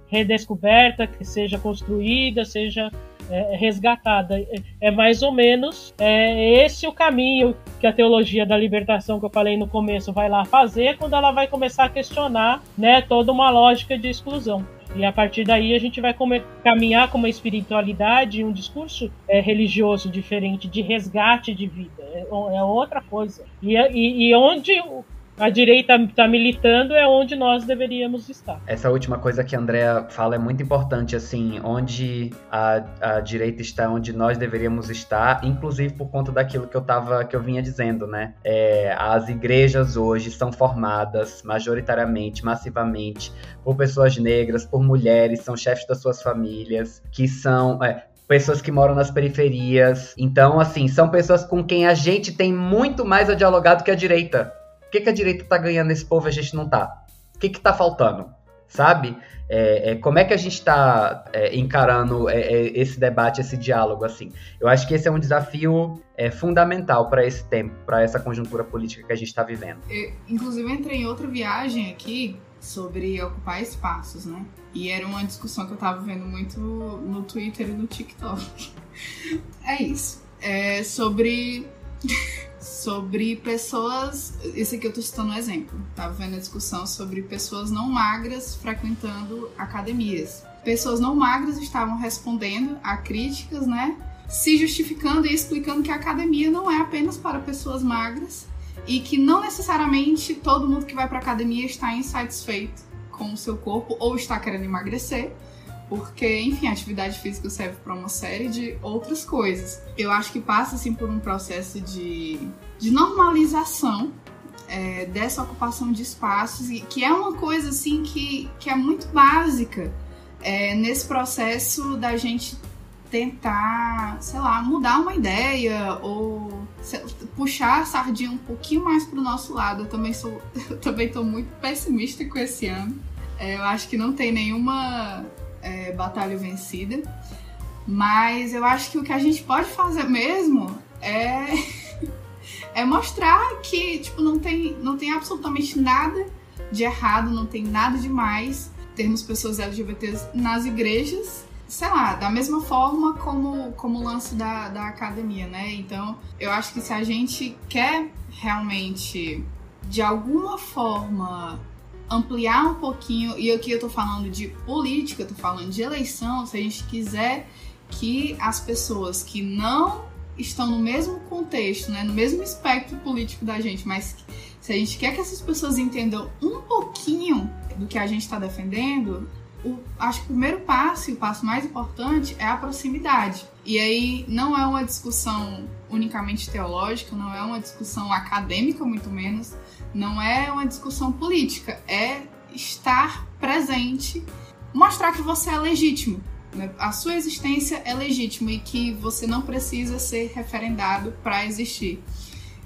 redescoberta, que seja construída, seja é, resgatada. É, é, mais ou menos é, esse o caminho que a teologia da libertação que eu falei no começo vai lá fazer quando ela vai começar a questionar né, toda uma lógica de exclusão. E a partir daí a gente vai caminhar com uma espiritualidade, um discurso é, religioso diferente, de resgate de vida. É, é outra coisa. E, e, e onde a direita está militando é onde nós deveríamos estar. Essa última coisa que a Andrea fala é muito importante, assim, onde a, a direita está, onde nós deveríamos estar, inclusive por conta daquilo que eu tava, que eu vinha dizendo, né? É, as igrejas hoje são formadas majoritariamente, massivamente, por pessoas negras, por mulheres, são chefes das suas famílias, que são é, pessoas que moram nas periferias. Então, assim, são pessoas com quem a gente tem muito mais a dialogar do que a direita que, que a direita tá ganhando nesse povo e a gente não tá? O que que tá faltando? sabe? É, é, como é que a gente está é, encarando é, é, esse debate, esse diálogo assim? Eu acho que esse é um desafio é, fundamental para esse tempo, para essa conjuntura política que a gente está vivendo. Eu, inclusive, entrei em outra viagem aqui sobre ocupar espaços, né? E era uma discussão que eu estava vendo muito no Twitter e no TikTok. é isso. É sobre sobre pessoas. Esse aqui eu tô citando um exemplo. Tava vendo a discussão sobre pessoas não magras frequentando academias. Pessoas não magras estavam respondendo a críticas, né? Se justificando e explicando que a academia não é apenas para pessoas magras e que não necessariamente todo mundo que vai para academia está insatisfeito com o seu corpo ou está querendo emagrecer porque, enfim, a atividade física serve para uma série de outras coisas. Eu acho que passa assim por um processo de, de normalização é, dessa ocupação de espaços, que é uma coisa assim que, que é muito básica é, nesse processo da gente tentar, sei lá, mudar uma ideia ou puxar a sardinha um pouquinho mais para o nosso lado. Eu também sou, eu também estou muito pessimista com esse ano. É, eu acho que não tem nenhuma é, batalha vencida. Mas eu acho que o que a gente pode fazer mesmo é, é mostrar que tipo, não, tem, não tem absolutamente nada de errado, não tem nada de mais termos pessoas LGBTs nas igrejas, sei lá, da mesma forma como, como o lance da, da academia, né? Então, eu acho que se a gente quer realmente, de alguma forma, ampliar um pouquinho, e aqui eu tô falando de política, eu tô falando de eleição, se a gente quiser que as pessoas que não estão no mesmo contexto, né, no mesmo espectro político da gente, mas se a gente quer que essas pessoas entendam um pouquinho do que a gente está defendendo, o, acho que o primeiro passo e o passo mais importante é a proximidade. E aí não é uma discussão unicamente teológica, não é uma discussão acadêmica, muito menos, não é uma discussão política, é estar presente, mostrar que você é legítimo, né? a sua existência é legítima e que você não precisa ser referendado para existir.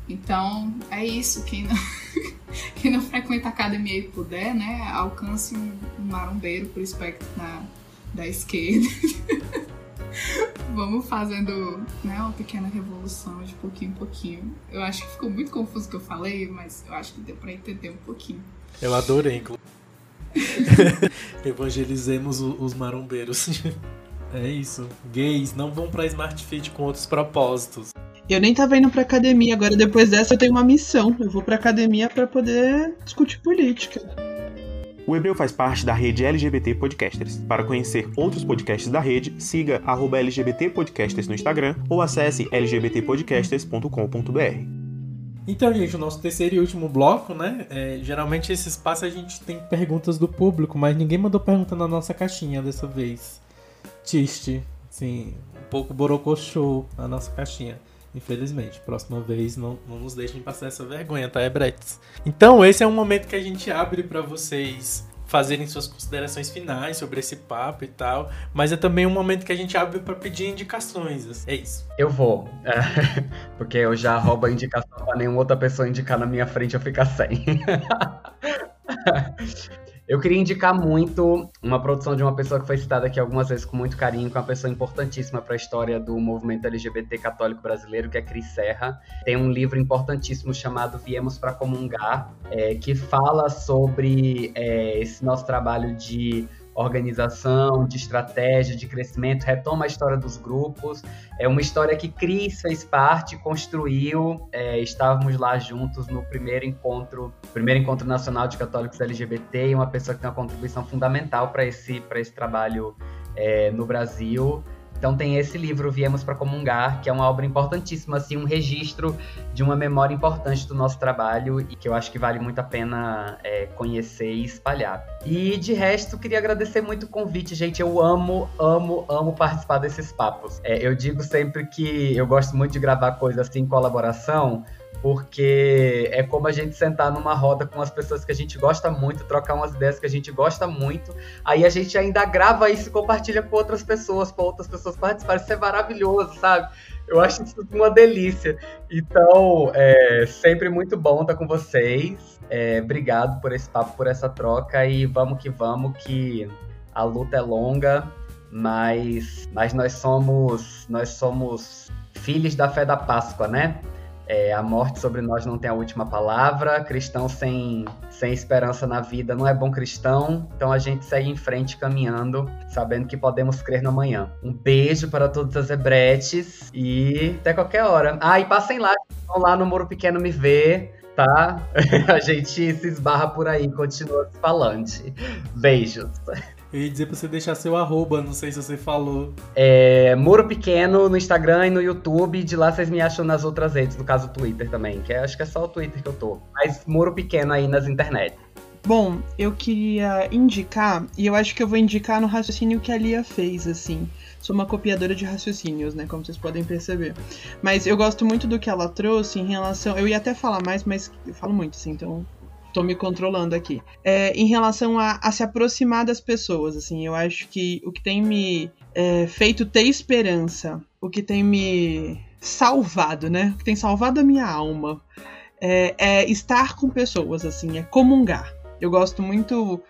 Então é isso, quem não, quem não frequenta a academia e puder, né, alcance um, marombeiro por espectro da esquerda. Vamos fazendo né, uma pequena revolução de pouquinho em pouquinho. Eu acho que ficou muito confuso o que eu falei, mas eu acho que deu pra entender um pouquinho. Eu adorei, inclusive. Evangelizemos os marombeiros. É isso. Gays não vão pra Smart Fit com outros propósitos. Eu nem tava indo pra academia, agora depois dessa eu tenho uma missão. Eu vou pra academia para poder discutir política. O Hebreu faz parte da rede LGBT Podcasters. Para conhecer outros podcasts da rede, siga LGBT Podcasters no Instagram ou acesse lgbtpodcasters.com.br. Então, gente, o nosso terceiro e último bloco, né? É, geralmente esse espaço a gente tem perguntas do público, mas ninguém mandou pergunta na nossa caixinha dessa vez. Tiste, sim, um pouco borocochô a nossa caixinha. Infelizmente, próxima vez não, não nos deixem passar essa vergonha, tá, Ebretes? Então, esse é um momento que a gente abre para vocês fazerem suas considerações finais sobre esse papo e tal, mas é também um momento que a gente abre para pedir indicações. É isso. Eu vou, é, porque eu já roubo a indicação para nenhuma outra pessoa indicar na minha frente eu ficar sem. Eu queria indicar muito uma produção de uma pessoa que foi citada aqui algumas vezes com muito carinho, que é uma pessoa importantíssima para a história do movimento LGBT católico brasileiro, que é Cris Serra. Tem um livro importantíssimo chamado Viemos para Comungar, é, que fala sobre é, esse nosso trabalho de organização, de estratégia, de crescimento, retoma a história dos grupos. É uma história que Cris fez parte, construiu. É, estávamos lá juntos no primeiro encontro, primeiro encontro nacional de católicos LGBT, e uma pessoa que tem uma contribuição fundamental para esse, esse trabalho é, no Brasil. Então tem esse livro, Viemos para Comungar, que é uma obra importantíssima, assim, um registro de uma memória importante do nosso trabalho e que eu acho que vale muito a pena é, conhecer e espalhar. E de resto, queria agradecer muito o convite, gente. Eu amo, amo, amo participar desses papos. É, eu digo sempre que eu gosto muito de gravar coisas assim em colaboração, porque é como a gente sentar numa roda com as pessoas que a gente gosta muito, trocar umas ideias que a gente gosta muito, aí a gente ainda grava isso e compartilha com outras pessoas, para outras pessoas participarem. Isso é maravilhoso, sabe? Eu acho isso uma delícia. Então, é sempre muito bom estar com vocês. É, obrigado por esse papo, por essa troca e vamos que vamos, que a luta é longa, mas, mas nós somos nós somos filhos da fé da Páscoa, né? É, a morte sobre nós não tem a última palavra. Cristão sem, sem esperança na vida não é bom cristão. Então a gente segue em frente caminhando, sabendo que podemos crer no amanhã. Um beijo para todas as hebretes e até qualquer hora. Ah, e passem lá, vão lá no Muro Pequeno me ver. Tá? A gente se esbarra por aí, continua se falando. Beijos. Eu ia dizer pra você deixar seu arroba, não sei se você falou. É Muro Pequeno no Instagram e no YouTube. De lá vocês me acham nas outras redes, no caso o Twitter também, que é, acho que é só o Twitter que eu tô. Mas Muro Pequeno aí nas internet. Bom, eu queria indicar, e eu acho que eu vou indicar no raciocínio que a Lia fez, assim. Sou uma copiadora de raciocínios, né? Como vocês podem perceber. Mas eu gosto muito do que ela trouxe em relação. Eu ia até falar mais, mas eu falo muito, assim, então tô me controlando aqui. É, em relação a, a, se aproximar das pessoas, assim, eu acho que o que tem me é, feito ter esperança, o que tem me salvado, né? O que tem salvado a minha alma é, é estar com pessoas, assim, é comungar. Eu gosto muito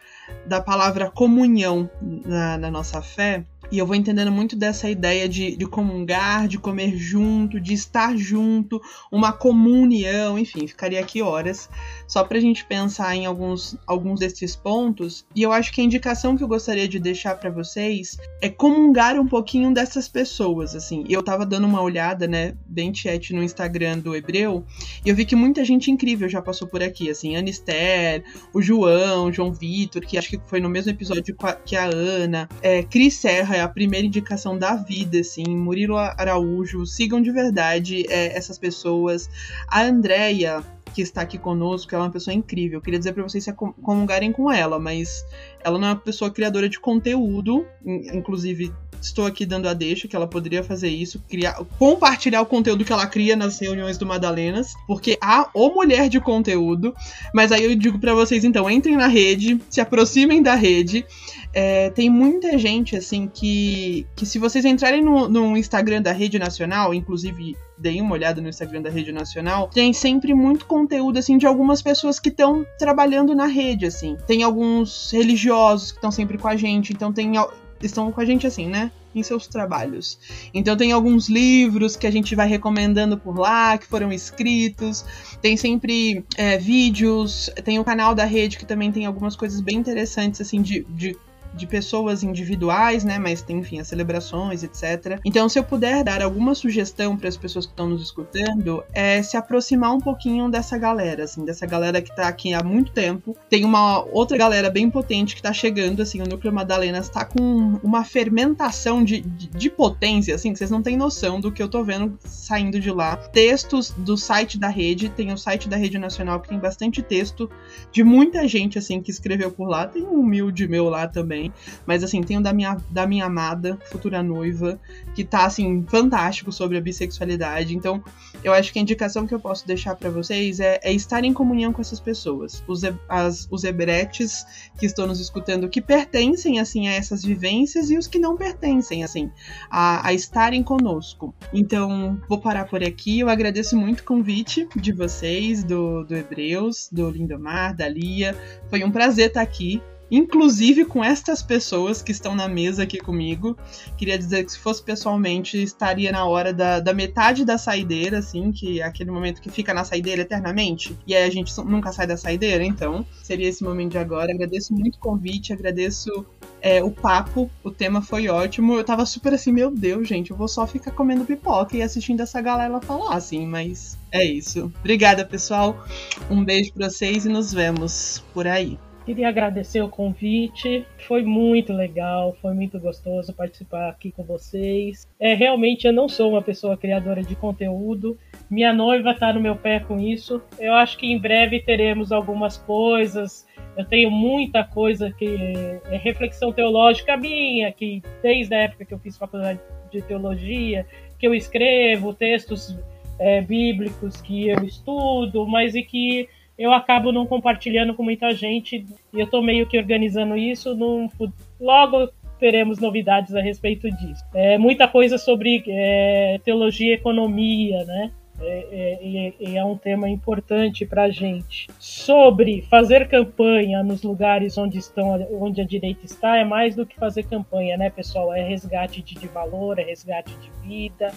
da palavra comunhão na, na nossa fé, e eu vou entendendo muito dessa ideia de, de comungar, de comer junto, de estar junto, uma comunhão, enfim, ficaria aqui horas só para a gente pensar em alguns, alguns desses pontos. E eu acho que a indicação que eu gostaria de deixar para vocês é comungar um pouquinho dessas pessoas, assim. Eu tava dando uma olhada, né, bem chat no Instagram do Hebreu, e eu vi que muita gente incrível já passou por aqui, assim, Anister, o João, João Vitor, que acho que foi no mesmo episódio que a Ana, é, Cris Serra é a primeira indicação da vida, assim, Murilo Araújo, sigam de verdade é, essas pessoas. A Andrea, que está aqui conosco, ela é uma pessoa incrível. Eu queria dizer para vocês se comungarem com ela, mas ela não é uma pessoa criadora de conteúdo, inclusive estou aqui dando a deixa que ela poderia fazer isso, criar, compartilhar o conteúdo que ela cria nas reuniões do Madalenas, porque há ou mulher de conteúdo, mas aí eu digo para vocês então, entrem na rede, se aproximem da rede. É, tem muita gente assim que, que se vocês entrarem no, no Instagram da rede nacional, inclusive deem uma olhada no Instagram da Rede Nacional, tem sempre muito conteúdo, assim, de algumas pessoas que estão trabalhando na rede, assim. Tem alguns religiosos que estão sempre com a gente, então tem estão com a gente assim, né? Em seus trabalhos. Então tem alguns livros que a gente vai recomendando por lá, que foram escritos. Tem sempre é, vídeos. Tem o canal da rede que também tem algumas coisas bem interessantes, assim, de, de de pessoas individuais, né? Mas tem, enfim, as celebrações, etc. Então, se eu puder dar alguma sugestão para as pessoas que estão nos escutando, é se aproximar um pouquinho dessa galera, assim, dessa galera que tá aqui há muito tempo. Tem uma outra galera bem potente que tá chegando, assim, o Núcleo Madalena está com uma fermentação de, de, de potência, assim, que vocês não têm noção do que eu tô vendo saindo de lá. Textos do site da rede, tem o site da Rede Nacional que tem bastante texto de muita gente, assim, que escreveu por lá. Tem um humilde meu lá também também. Mas assim, tem o da minha, da minha amada, futura noiva, que tá assim, fantástico sobre a bissexualidade. Então, eu acho que a indicação que eu posso deixar para vocês é, é, estar em comunhão com essas pessoas. Os, as, os hebretes que estão nos escutando, que pertencem assim a essas vivências e os que não pertencem, assim, a, a estarem conosco. Então, vou parar por aqui. Eu agradeço muito o convite de vocês, do, do Hebreus, do Lindomar, da Lia. Foi um prazer estar aqui inclusive com estas pessoas que estão na mesa aqui comigo. Queria dizer que se fosse pessoalmente, estaria na hora da, da metade da saideira, assim, que é aquele momento que fica na saideira eternamente, e aí a gente nunca sai da saideira, então seria esse momento de agora. Agradeço muito o convite, agradeço é, o papo, o tema foi ótimo. Eu tava super assim, meu Deus, gente, eu vou só ficar comendo pipoca e assistindo essa galera falar, assim, mas é isso. Obrigada, pessoal. Um beijo pra vocês e nos vemos por aí. Queria agradecer o convite, foi muito legal, foi muito gostoso participar aqui com vocês. É, realmente eu não sou uma pessoa criadora de conteúdo, minha noiva está no meu pé com isso. Eu acho que em breve teremos algumas coisas. Eu tenho muita coisa que é reflexão teológica minha, que desde a época que eu fiz faculdade de teologia, que eu escrevo textos é, bíblicos que eu estudo, mas e que eu acabo não compartilhando com muita gente. E eu estou meio que organizando isso. Num, logo teremos novidades a respeito disso. É, muita coisa sobre é, teologia e economia, né? É, é, é, é um tema importante para a gente. Sobre fazer campanha nos lugares onde estão, onde a direita está, é mais do que fazer campanha, né, pessoal? É resgate de, de valor, é resgate de vida,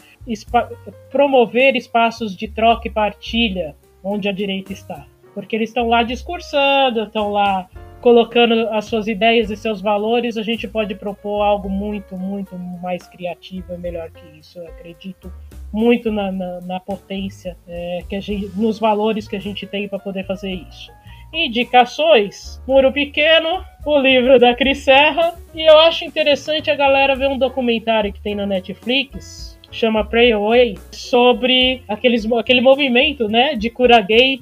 promover espaços de troca e partilha onde a direita está, porque eles estão lá discursando, estão lá colocando as suas ideias e seus valores, a gente pode propor algo muito, muito mais criativo e melhor que isso. Eu acredito muito na, na, na potência, é, que a gente, nos valores que a gente tem para poder fazer isso. Indicações: Muro Pequeno, o livro da Cris Serra, e eu acho interessante a galera ver um documentário que tem na Netflix, chama Pray Away, sobre aqueles, aquele movimento né, de cura gay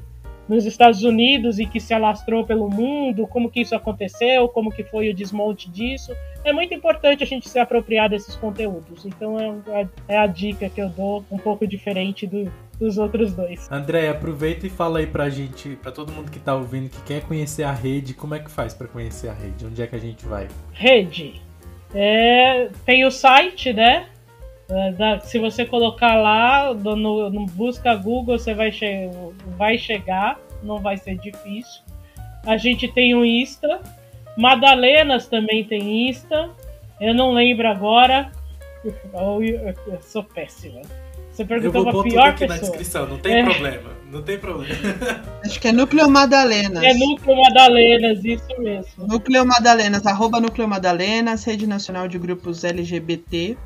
nos Estados Unidos e que se alastrou pelo mundo, como que isso aconteceu, como que foi o desmonte disso. É muito importante a gente se apropriar desses conteúdos. Então é, é a dica que eu dou, um pouco diferente do, dos outros dois. André, aproveita e fala aí pra gente, pra todo mundo que tá ouvindo, que quer conhecer a rede, como é que faz para conhecer a rede? Onde é que a gente vai? Rede. É, tem o site, né? É, se você colocar lá no, no busca Google, você vai, che vai chegar, não vai ser difícil. A gente tem o Insta, Madalenas também tem Insta. Eu não lembro agora. Eu, eu, eu sou péssima. Você perguntou eu vou pra pior aqui pessoa. na descrição, não tem é. problema. Não tem problema. Acho que é Núcleo Madalenas. É Núcleo Madalenas, isso mesmo. Núcleo Madalenas, arroba Núcleo Madalenas, Rede Nacional de Grupos LGBT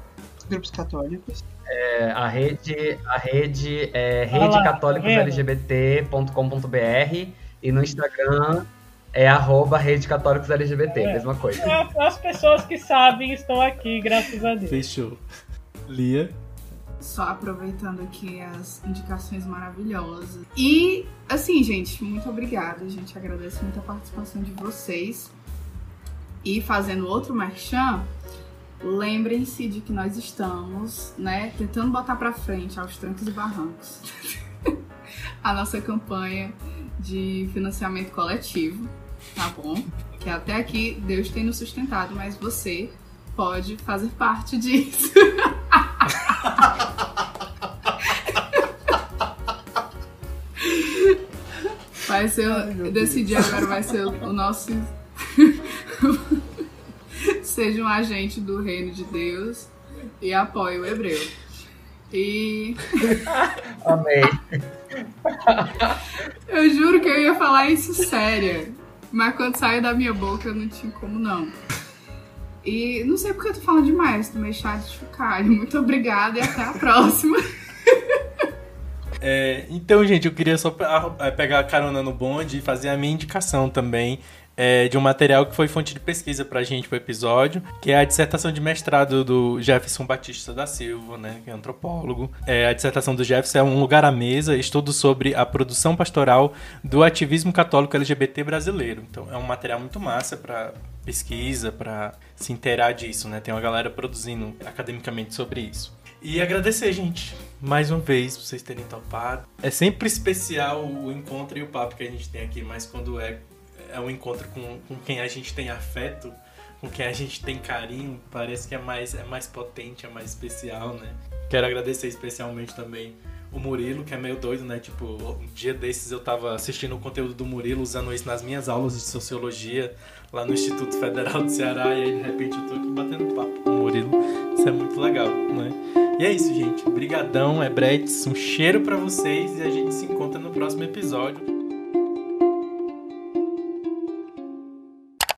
grupos católicos. É, a rede, a rede é redecatólicoslgbt.com.br e no Instagram é arroba Rede Católicos LGBT, é. mesma coisa. As pessoas que sabem estão aqui, graças a Deus. Fechou. Lia? Só aproveitando aqui as indicações maravilhosas. E, assim, gente, muito obrigada. A gente agradece muito a participação de vocês. E fazendo outro merchan, lembrem-se de que nós estamos, né, tentando botar para frente aos trancos e barrancos a nossa campanha de financiamento coletivo, tá bom? Que até aqui Deus tem nos sustentado, mas você pode fazer parte disso. Vai ser, eu decidi agora vai ser o nosso seja um agente do reino de Deus e apoie o hebreu. E. Amém. eu juro que eu ia falar isso sério. Mas quando saiu da minha boca, eu não tinha como não. E não sei porque eu tô falando demais, tô meio chato de ficar. Muito obrigada e até a próxima. É, então, gente, eu queria só é, pegar a carona no bonde e fazer a minha indicação também é, de um material que foi fonte de pesquisa pra gente pro episódio, que é a dissertação de mestrado do Jefferson Batista da Silva, né, que é antropólogo. É, a dissertação do Jefferson é um lugar à mesa, estudo sobre a produção pastoral do ativismo católico LGBT brasileiro. Então é um material muito massa para pesquisa, para se inteirar disso, né? Tem uma galera produzindo academicamente sobre isso. E agradecer, gente, mais uma vez, por vocês terem topado. É sempre especial o encontro e o papo que a gente tem aqui, mas quando é é um encontro com, com quem a gente tem afeto, com quem a gente tem carinho, parece que é mais, é mais potente, é mais especial, né? Quero agradecer especialmente também o Murilo, que é meio doido, né? Tipo, um dia desses eu tava assistindo o conteúdo do Murilo, usando isso nas minhas aulas de sociologia lá no Instituto Federal do Ceará, e aí de repente eu tô aqui batendo papo com o Murilo. Isso é muito legal, né? E é isso, gente. Brigadão, é Bretes. Um cheiro para vocês e a gente se encontra no próximo episódio.